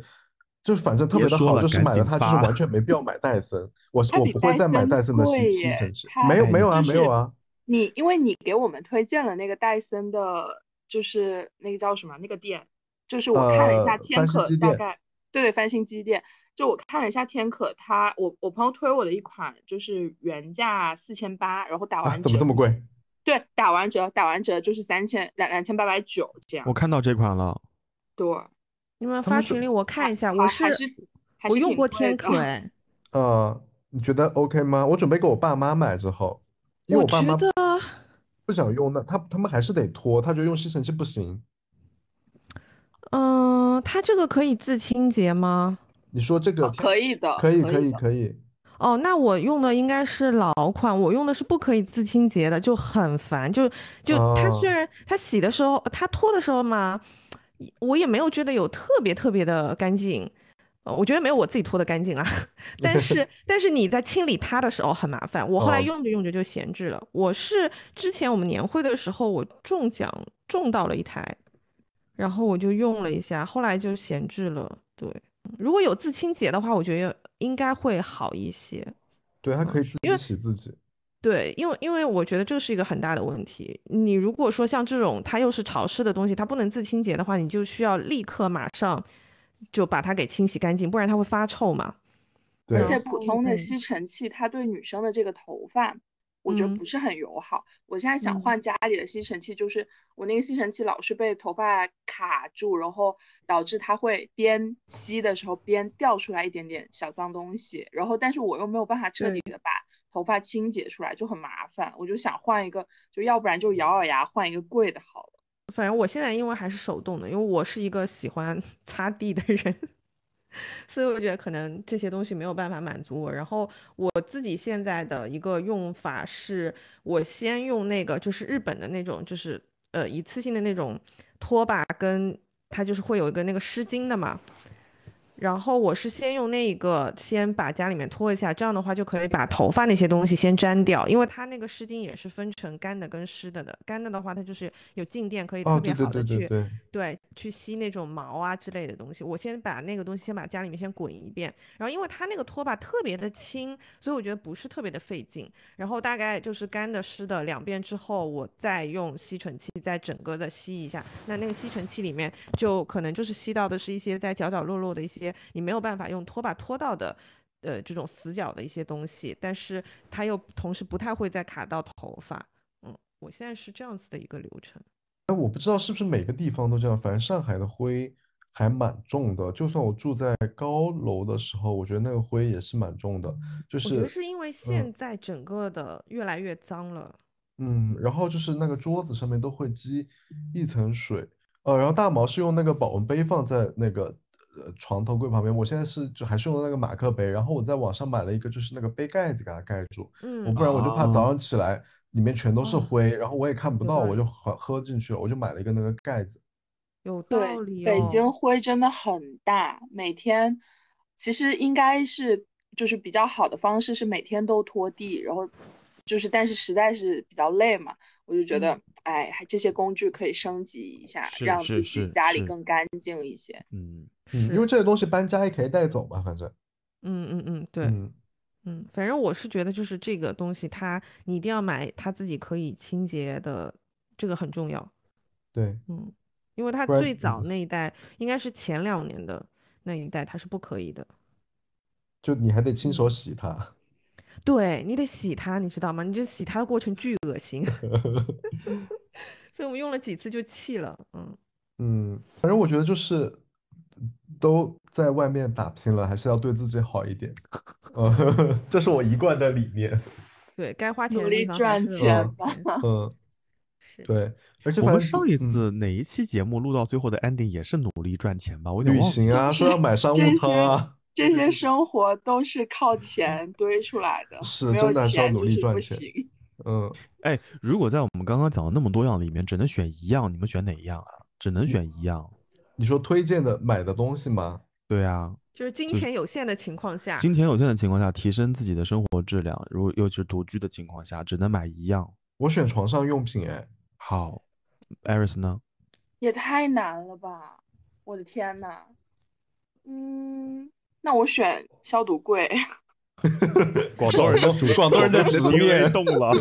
就是反正特别的好，就是买了它就是完全没必要买戴森，我 (laughs) 我不会再买戴森的吸吸尘器，没有没有啊没有啊。你因为你给我们推荐了那个戴森的，就是那个叫什么那个店，就是我看了一下天可大概对对翻新机店，就我看了一下天可，它我我朋友推我的一款就是原价四千八，然后打完折怎么这么贵？对，打完折打完折就是三千两两千八百九这样。我看到这款了。对。你们发群里我看一下，我是我用过天可哎，(laughs) 呃，你觉得 OK 吗？我准备给我爸妈买之后，因为我爸妈不想用，那他他们还是得拖，他觉得用吸尘器不行。嗯，它这个可以自清洁吗？你说这个可以的，可以可以可以。哦，那我用的应该是老款，我用的是不可以自清洁的，就很烦。就就它虽然它洗的时候，它拖的时候嘛，我也没有觉得有特别特别的干净，呃，我觉得没有我自己拖的干净啊。(laughs) 但是 (laughs) 但是你在清理它的时候很麻烦，我后来用着用着就闲置了。我是之前我们年会的时候我中奖中到了一台，然后我就用了一下，后来就闲置了。对。如果有自清洁的话，我觉得应该会好一些。对，它可以自己洗自己。对，因为因为我觉得这是一个很大的问题。你如果说像这种它又是潮湿的东西，它不能自清洁的话，你就需要立刻马上就把它给清洗干净，不然它会发臭嘛。而且普通的吸尘器，它对女生的这个头发。我觉得不是很友好。我现在想换家里的吸尘器，就是我那个吸尘器老是被头发卡住，然后导致它会边吸的时候边掉出来一点点小脏东西，然后但是我又没有办法彻底的把头发清洁出来，就很麻烦。我就想换一个，就要不然就咬咬牙换一个贵的好了。反正我现在因为还是手动的，因为我是一个喜欢 (laughs) 擦地的人。(laughs) 所以我觉得可能这些东西没有办法满足我。然后我自己现在的一个用法是，我先用那个就是日本的那种，就是呃一次性的那种拖把，跟它就是会有一个那个湿巾的嘛。然后我是先用那个先把家里面拖一下，这样的话就可以把头发那些东西先粘掉，因为它那个湿巾也是分成干的跟湿的的。干的的话，它就是有静电，可以特别好的去对去吸那种毛啊之类的东西。我先把那个东西先把家里面先滚一遍，然后因为它那个拖把特别的轻，所以我觉得不是特别的费劲。然后大概就是干的湿的两遍之后，我再用吸尘器再整个的吸一下。那那个吸尘器里面就可能就是吸到的是一些在角角落落的一些。你没有办法用拖把拖到的，呃，这种死角的一些东西，但是它又同时不太会再卡到头发。嗯，我现在是这样子的一个流程。哎，我不知道是不是每个地方都这样，反正上海的灰还蛮重的。就算我住在高楼的时候，我觉得那个灰也是蛮重的。就是我觉得是因为现在整个的越来越脏了。嗯，然后就是那个桌子上面都会积一层水。呃，然后大毛是用那个保温杯放在那个。呃，床头柜旁边，我现在是就还是用的那个马克杯，然后我在网上买了一个，就是那个杯盖子给它盖住，嗯，我不然我就怕早上起来里面全都是灰，然后我也看不到，我就喝喝进去了，我就买了一个那个盖子。有道理。北京灰真的很大，每天其实应该是就是比较好的方式是每天都拖地，然后就是但是实在是比较累嘛，我就觉得哎，这些工具可以升级一下，让自己家里更干净一些。嗯。嗯，因为这些东西搬家也可以带走嘛，反正，嗯嗯嗯，对，嗯，反正我是觉得就是这个东西，它你一定要买它自己可以清洁的，这个很重要。对，嗯，因为它最早那一代应该是前两年的那一代，它是不可以的。就你还得亲手洗它。对你得洗它，你知道吗？你这洗它的过程巨恶心，(laughs) 所以我们用了几次就弃了。嗯嗯，反正我觉得就是。都在外面打拼了，还是要对自己好一点。嗯，(laughs) 这是我一贯的理念。对该花钱努力赚钱。(laughs) 嗯，对。而且我们上一次哪一期节目录到最后的 ending 也是努力赚钱吧？我旅行啊，说要买商务舱啊，这些生活都是靠钱堆出来的。是，真的是要努力赚钱。嗯，哎，如果在我们刚刚讲的那么多样里面，只能选一样，你们选哪一样啊？只能选一样。你说推荐的买的东西吗？对啊，就是金钱有限的情况下，金钱有限的情况下，提升自己的生活质量。如果又是独居的情况下，只能买一样。我选床上用品，哎，好，Aris 呢？也太难了吧！我的天呐，嗯，那我选消毒柜。(laughs) 广东人的主广东人的执念动了，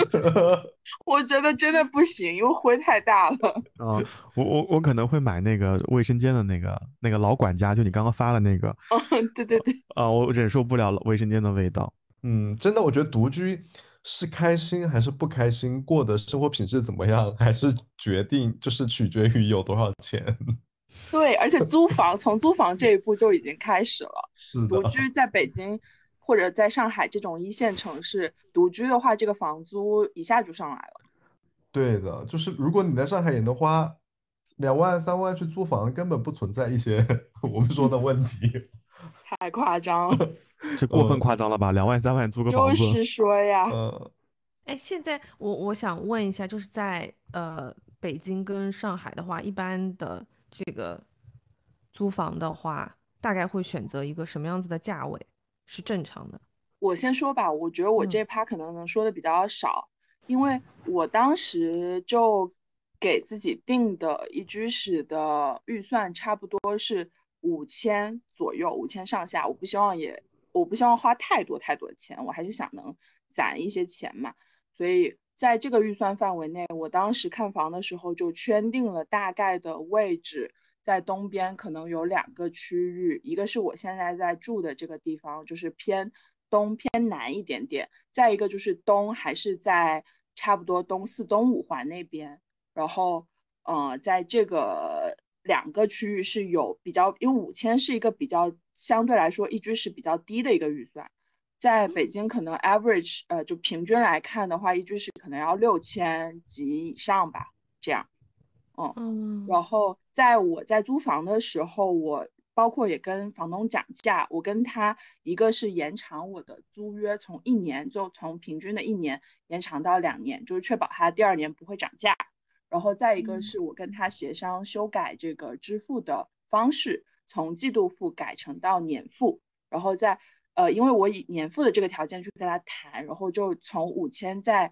(laughs) 我觉得真的不行，因为灰太大了。啊，我我我可能会买那个卫生间的那个那个老管家，就你刚刚发的那个。哦，对对对。啊，我忍受不了卫生间的味道。嗯，真的，我觉得独居是开心还是不开心，过的生活品质怎么样，还是决定就是取决于有多少钱。对，而且租房从租房这一步就已经开始了。(laughs) 是的。独居在北京。或者在上海这种一线城市独居的话，这个房租一下就上来了。对的，就是如果你在上海也能花两万三万去租房根本不存在一些 (laughs) 我们说的问题，太夸张了，(laughs) 这过分夸张了吧？两万三万租个房子，就是说呀，呃，(laughs) 哎，现在我我想问一下，就是在呃北京跟上海的话，一般的这个租房的话，大概会选择一个什么样子的价位是正常的？我先说吧，我觉得我这趴可能能说的比较少，因为我当时就给自己定的一居室的预算差不多是五千左右，五千上下。我不希望也，我不希望花太多太多的钱，我还是想能攒一些钱嘛。所以在这个预算范围内，我当时看房的时候就圈定了大概的位置，在东边可能有两个区域，一个是我现在在住的这个地方，就是偏。东偏南一点点，再一个就是东还是在差不多东四、东五环那边。然后，呃，在这个两个区域是有比较，因为五千是一个比较相对来说一居室比较低的一个预算，在北京可能 average 呃就平均来看的话，一居室可能要六千及以上吧，这样。嗯，然后在我在租房的时候，我。包括也跟房东讲价，我跟他一个是延长我的租约，从一年就从平均的一年延长到两年，就是确保他第二年不会涨价。然后再一个是我跟他协商修改这个支付的方式，从季度付改成到年付。然后再呃，因为我以年付的这个条件去跟他谈，然后就从五千再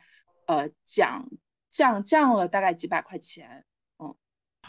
呃降降降了大概几百块钱。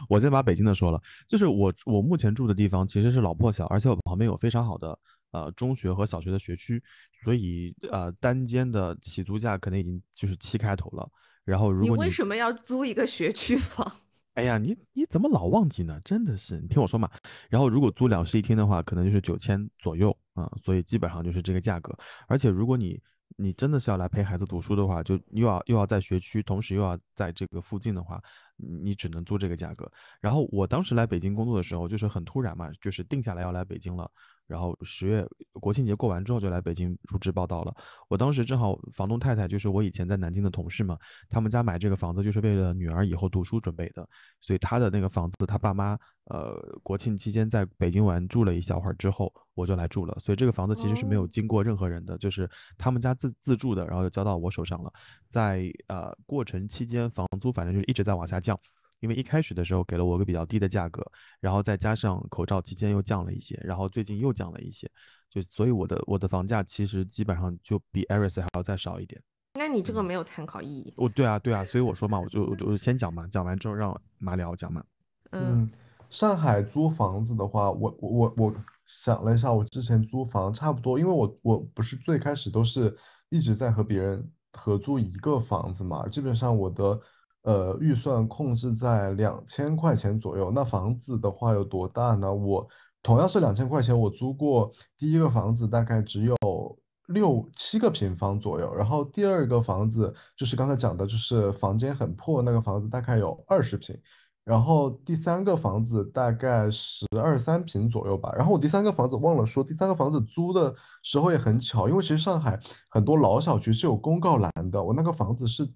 我先把北京的说了，就是我我目前住的地方其实是老破小，而且我旁边有非常好的呃中学和小学的学区，所以呃单间的起租价可能已经就是七开头了。然后如果你为什么要租一个学区房？(laughs) 哎呀，你你怎么老忘记呢？真的是，你听我说嘛。然后如果租两室一厅的话，可能就是九千左右啊，所以基本上就是这个价格。而且如果你你真的是要来陪孩子读书的话，就又要又要在学区，同时又要在这个附近的话，你只能租这个价格。然后我当时来北京工作的时候，就是很突然嘛，就是定下来要来北京了。然后十月国庆节过完之后就来北京入职报道了。我当时正好房东太太就是我以前在南京的同事嘛，他们家买这个房子就是为了女儿以后读书准备的，所以他的那个房子他爸妈呃国庆期间在北京玩住了一小会儿之后，我就来住了。所以这个房子其实是没有经过任何人的，就是他们家自自住的，然后就交到我手上了。在呃过程期间房租反正就是一直在往下降。因为一开始的时候给了我个比较低的价格，然后再加上口罩期间又降了一些，然后最近又降了一些，就所以我的我的房价其实基本上就比 Aris 还要再少一点。那你这个没有参考意义。我，对啊对啊，(laughs) 所以我说嘛，我就我就先讲嘛，讲完之后让马里奥讲嘛。嗯，上海租房子的话，我我我我想了一下，我之前租房差不多，因为我我不是最开始都是一直在和别人合租一个房子嘛，基本上我的。呃，预算控制在两千块钱左右。那房子的话有多大呢？我同样是两千块钱，我租过第一个房子，大概只有六七个平方左右。然后第二个房子就是刚才讲的，就是房间很破那个房子，大概有二十平。然后第三个房子大概十二三平左右吧。然后我第三个房子忘了说，第三个房子租的时候也很巧，因为其实上海很多老小区是有公告栏的，我那个房子是。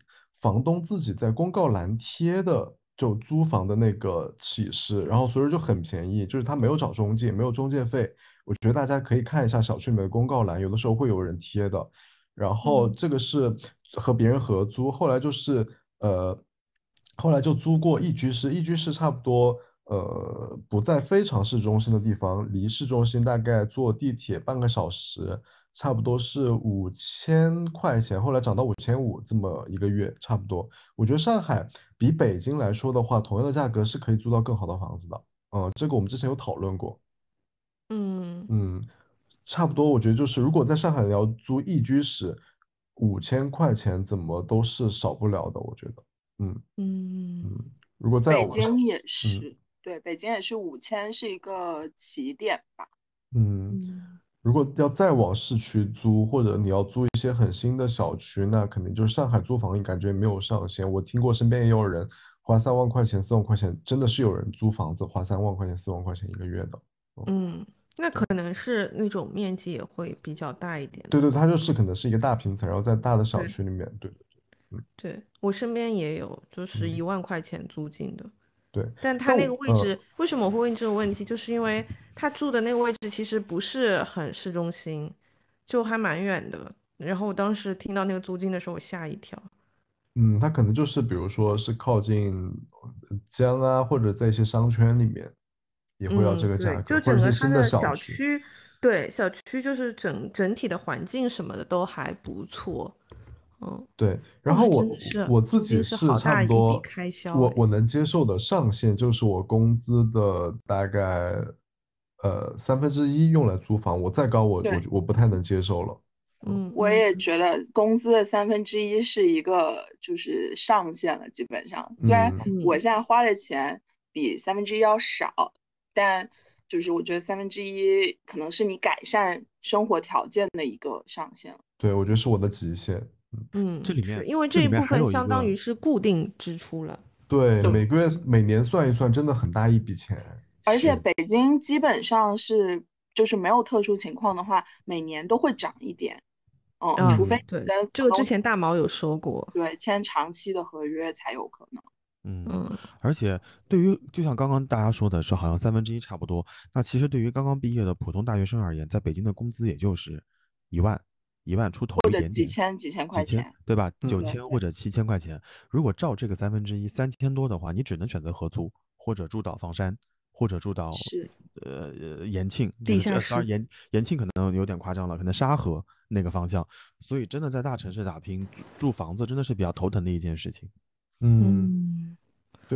房东自己在公告栏贴的就租房的那个启示，然后所以就很便宜，就是他没有找中介，没有中介费。我觉得大家可以看一下小区里面的公告栏，有的时候会有人贴的。然后这个是和别人合租，后来就是呃，后来就租过一居室，一居室差不多呃不在非常市中心的地方，离市中心大概坐地铁半个小时。差不多是五千块钱，后来涨到五千五，这么一个月差不多。我觉得上海比北京来说的话，同样的价格是可以租到更好的房子的。嗯，这个我们之前有讨论过。嗯嗯，差不多。我觉得就是如果在上海要租一居室，五千块钱怎么都是少不了的。我觉得，嗯嗯嗯。如果在北京也是，对，北京也是五千是一个起点吧。嗯。如果要再往市区租，或者你要租一些很新的小区，那肯定就是上海租房，感觉没有上限。我听过身边也有人花三万块钱、四万块钱，真的是有人租房子花三万块钱、四万块钱一个月的。嗯，那可能是那种面积也会比较大一点。对对，它就是可能是一个大平层，然后在大的小区里面。对对对，嗯，对我身边也有，就是一万块钱租金的。对，但他那个位置为什么我会问这个问题？就是因为他住的那个位置其实不是很市中心，就还蛮远的。然后我当时听到那个租金的时候，我吓一跳。嗯，他可能就是比如说是靠近江啊，或者在一些商圈里面也会要这个价格，就整个新的小区，对小区就是整整体的环境什么的都还不错。嗯，对，然后我我自己是差不多，我我能接受的上限就是我工资的大概呃三分之一用来租房，我再高我我我不太能接受了。嗯，我也觉得工资的三分之一是一个就是上限了，基本上。虽然我现在花的钱比三分之一要少，但就是我觉得三分之一可能是你改善生活条件的一个上限。对，我觉得是我的极限。嗯，这里面因为这一部分相当于是固定支出了，对，每个月每年算一算，真的很大一笔钱。而且北京基本上是就是没有特殊情况的话，每年都会涨一点，嗯，除非对，这个之前大毛有说过，对，签长期的合约才有可能。嗯，而且对于就像刚刚大家说的，说好像三分之一差不多，那其实对于刚刚毕业的普通大学生而言，在北京的工资也就是一万。一万出头一点点，几千几千块钱，对吧？九千或者七千块钱，如果照这个三分之一，三千多的话，你只能选择合租，或者住到房山，或者住到是呃延庆地下室。当然延延庆可能有点夸张了，可能沙河那个方向。所以真的在大城市打拼住房子，真的是比较头疼的一件事情。嗯，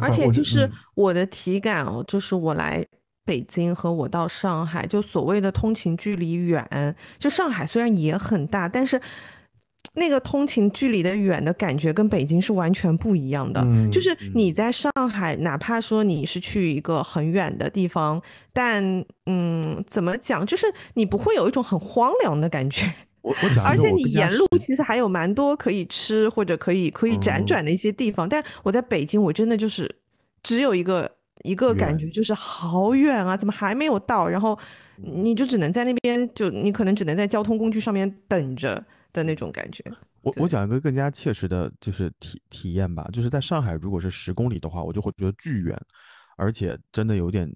而且就是我的体感哦，就是我来。北京和我到上海，就所谓的通勤距离远，就上海虽然也很大，但是那个通勤距离的远的感觉跟北京是完全不一样的。就是你在上海，哪怕说你是去一个很远的地方，但嗯，怎么讲，就是你不会有一种很荒凉的感觉。(laughs) 我我讲，而且你沿路其实还有蛮多可以吃或者可以可以辗转的一些地方。但我在北京，我真的就是只有一个。一个感觉就是好远啊，怎么还没有到？然后你就只能在那边，就你可能只能在交通工具上面等着的那种感觉。我我讲一个更加切实的，就是体体验吧。就是在上海，如果是十公里的话，我就会觉得巨远，而且真的有点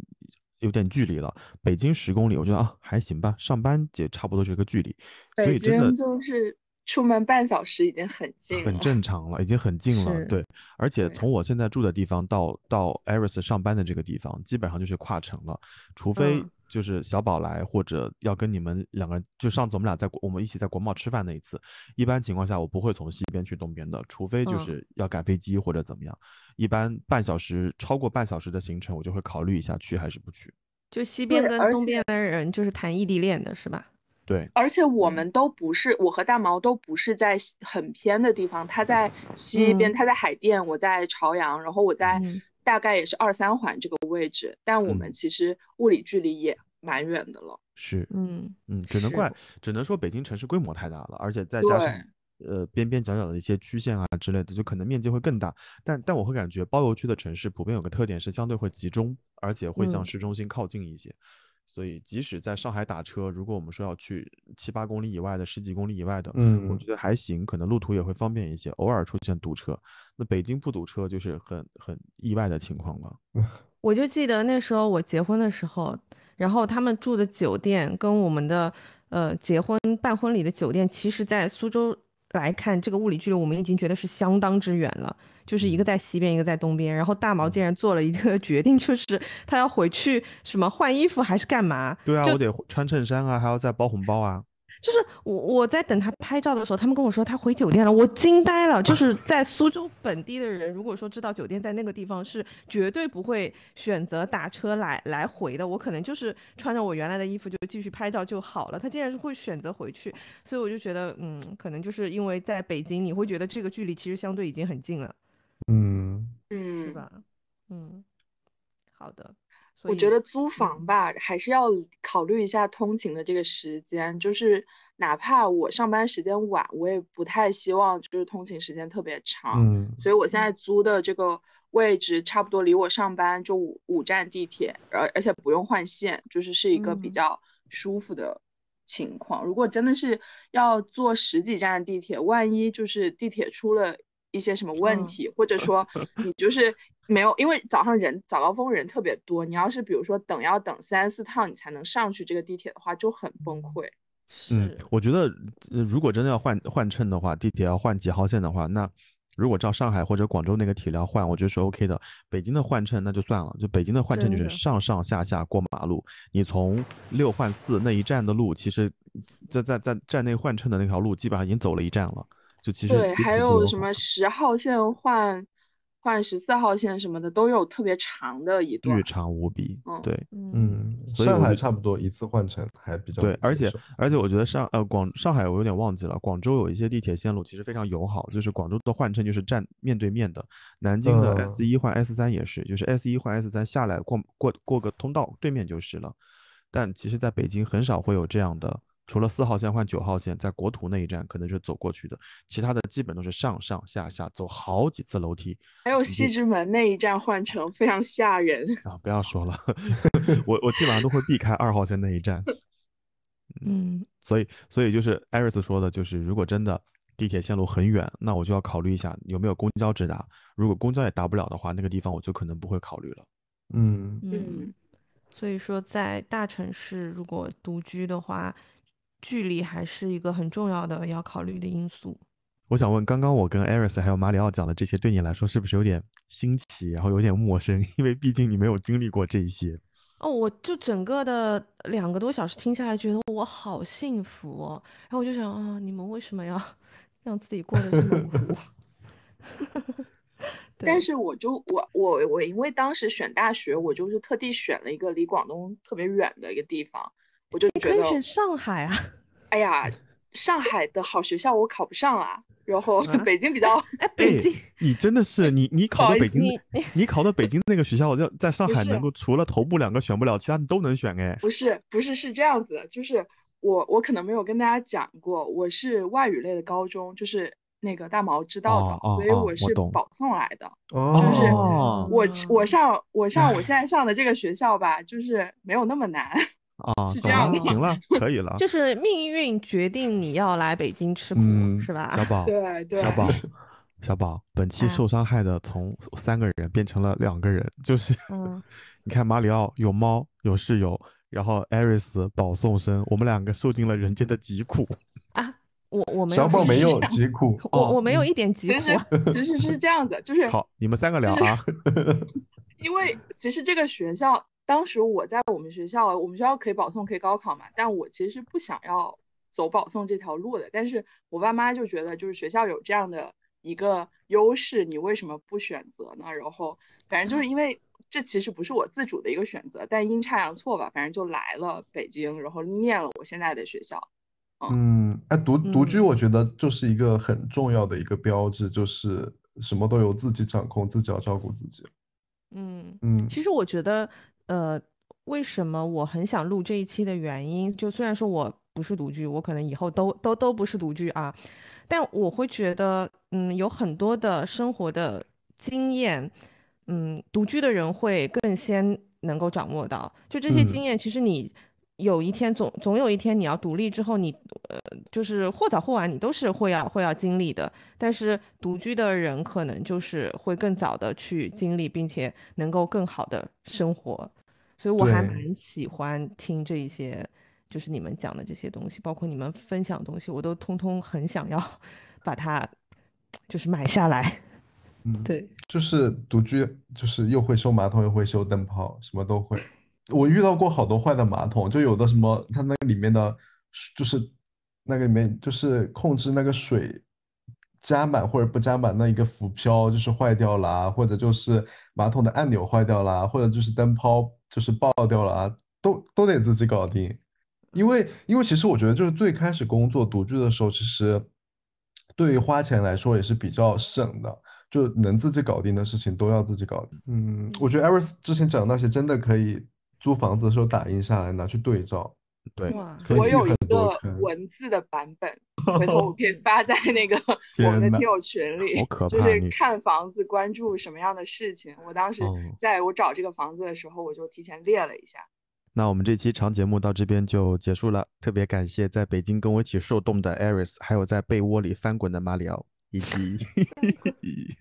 有点距离了。北京十公里，我觉得啊还行吧，上班也差不多这个距离。北京就是。出门半小时已经很近，很正常了，已经很近了。对，而且从我现在住的地方到到 Iris 上班的这个地方，基本上就是跨城了。除非就是小宝来，或者要跟你们两个人，就上次我们俩在我们一起在国贸吃饭那一次，一般情况下我不会从西边去东边的，除非就是要赶飞机或者怎么样。一般半小时超过半小时的行程，我就会考虑一下去还是不去。就西边跟东边的人就是谈异地恋的是吧？对，而且我们都不是，我和大毛都不是在很偏的地方，他在西边，他在海淀，我在朝阳，然后我在大概也是二三环这个位置，但我们其实物理距离也蛮远的了。是，嗯嗯，只能怪，只能说北京城市规模太大了，而且再加上呃边边角角的一些区县啊之类的，就可能面积会更大。但但我会感觉包邮区的城市普遍有个特点是相对会集中，而且会向市中心靠近一些。所以，即使在上海打车，如果我们说要去七八公里以外的、十几公里以外的，嗯，我觉得还行，可能路途也会方便一些。偶尔出现堵车，那北京不堵车就是很很意外的情况了。(laughs) 我就记得那时候我结婚的时候，然后他们住的酒店跟我们的呃结婚办婚礼的酒店，其实在苏州来看，这个物理距离我们已经觉得是相当之远了。就是一个在西边，一个在东边，然后大毛竟然做了一个 (laughs) 决定，就是他要回去什么换衣服还是干嘛？对啊，我得穿衬衫啊，还要再包红包啊。就是我我在等他拍照的时候，他们跟我说他回酒店了，我惊呆了。就是 (laughs) 在苏州本地的人，如果说知道酒店在那个地方，是绝对不会选择打车来来回的。我可能就是穿着我原来的衣服就继续拍照就好了。他竟然是会选择回去，所以我就觉得，嗯，可能就是因为在北京，你会觉得这个距离其实相对已经很近了。嗯嗯，是吧？嗯，好的。我觉得租房吧，还是要考虑一下通勤的这个时间。就是哪怕我上班时间晚，我也不太希望就是通勤时间特别长。嗯，所以我现在租的这个位置，差不多离我上班就五五站地铁，而而且不用换线，就是是一个比较舒服的情况。如果真的是要坐十几站地铁，万一就是地铁出了。一些什么问题，或者说你就是没有，因为早上人早高峰人特别多，你要是比如说等要等三四趟你才能上去这个地铁的话，就很崩溃。嗯，我觉得如果真的要换换乘的话，地铁要换几号线的话，那如果照上海或者广州那个体量换，我觉得是 OK 的。北京的换乘那就算了，就北京的换乘就是上上下下过马路，你从六换四那一站的路，其实，在在在站内换乘的那条路基本上已经走了一站了，就其实对，还有什么十号线换。换十四号线什么的都有特别长的一段，巨长无比。对，嗯，上海差不多一次换乘还比较对，而且而且我觉得上呃广上海我有点忘记了，广州有一些地铁线路其实非常友好，就是广州的换乘就是站面对面的，南京的 S 一换 S 三也是，就是 S 一换 S 三下来过过过个通道对面就是了，但其实在北京很少会有这样的。除了四号线换九号线，在国图那一站可能是走过去的，其他的基本都是上上下下走好几次楼梯。还有西直门那一站换乘非常吓人啊！不要说了，(laughs) 我我基本上都会避开二号线那一站。(laughs) 嗯，所以所以就是艾瑞斯说的，就是如果真的地铁线路很远，那我就要考虑一下有没有公交直达。如果公交也达不了的话，那个地方我就可能不会考虑了。嗯嗯，所以说在大城市如果独居的话。距离还是一个很重要的要考虑的因素。我想问，刚刚我跟艾瑞斯还有马里奥讲的这些，对你来说是不是有点新奇，然后有点陌生？(laughs) 因为毕竟你没有经历过这些。哦，我就整个的两个多小时听下来，觉得我好幸福哦。然后我就想啊，你们为什么要 (laughs) 让自己过得这么苦？(laughs) 但是我就我我我，因为当时选大学，我就是特地选了一个离广东特别远的一个地方。我就觉得可以选上海啊！(laughs) 哎呀，上海的好学校我考不上啊。然后 (laughs) 北京比较哎，北京你真的是你你考到北京，你考到北京那个学校，要在上海能够除了头部两个选不了，其他你都能选哎。不是不是是这样子的，就是我我可能没有跟大家讲过，我是外语类的高中，就是那个大毛知道的，所以我是保送来的。哦就是我我上我上我现在上的这个学校吧，就是没有那么难。啊，是这样的，行了，可以 (laughs) 了。就是命运决定你要来北京吃苦，是吧？小宝，对对。小宝，小宝，本期受伤害的从三个人变成了两个人，就是，(laughs) 你看马里奥有猫有室友，然后艾瑞斯保送生，我们两个受尽了人间的疾苦啊！我我没有，小宝没有疾苦，我我没有一点疾苦。其实其实是这样子，就是好，你们三个聊啊。(laughs) 因为其实这个学校。当时我在我们学校，我们学校可以保送，可以高考嘛。但我其实是不想要走保送这条路的。但是我爸妈就觉得，就是学校有这样的一个优势，你为什么不选择呢？然后反正就是因为这其实不是我自主的一个选择，但阴差阳错吧，反正就来了北京，然后念了我现在的学校。嗯，哎，独独居，我觉得就是一个很重要的一个标志，就是什么都由自己掌控，自己要照顾自己。嗯嗯，其实我觉得。呃，为什么我很想录这一期的原因，就虽然说我不是独居，我可能以后都都都不是独居啊，但我会觉得，嗯，有很多的生活的经验，嗯，独居的人会更先能够掌握到，就这些经验，其实你。有一天总总有一天你要独立之后，你呃就是或早或晚你都是会要会要经历的。但是独居的人可能就是会更早的去经历，并且能够更好的生活。所以我还蛮喜欢听这一些，就是你们讲的这些东西，包括你们分享的东西，我都通通很想要 (laughs) 把它就是买下来。(laughs) 嗯，对，就是独居，就是又会修马桶，又会修灯泡，什么都会。我遇到过好多坏的马桶，就有的什么，它那个里面的，就是那个里面就是控制那个水加满或者不加满那一个浮漂就是坏掉了，或者就是马桶的按钮坏掉了，或者就是灯泡就是爆掉了，都都得自己搞定。因为因为其实我觉得就是最开始工作独居的时候，其实对于花钱来说也是比较省的，就能自己搞定的事情都要自己搞定。嗯，我觉得艾瑞斯之前讲的那些真的可以。租房子的时候打印下来拿去对照，对，我有一个文字的版本，回头我可以 (laughs) 发在那个我们的听友群里。就是看房子关注什么样的事情，我当时在我找这个房子的时候，我就提前列了一下。那我们这期长节目到这边就结束了，特别感谢在北京跟我一起受冻的 Aris，还有在被窝里翻滚的马里奥。以及 (laughs)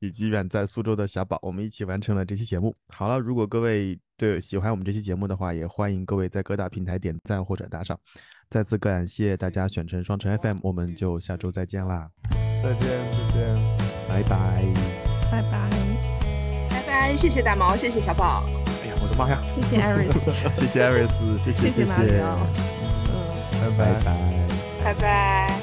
以及远在苏州的小宝，我们一起完成了这期节目。好了，如果各位对喜欢我们这期节目的话，也欢迎各位在各大平台点赞或者打赏。再次感谢大家选成双城 FM，我们就下周再见啦！再见，再见，拜拜，拜拜，拜拜！谢谢大毛，谢谢小宝。哎呀，我的妈呀！(laughs) 谢谢艾瑞斯，谢谢艾瑞斯，谢谢谢谢，嗯，拜拜拜拜。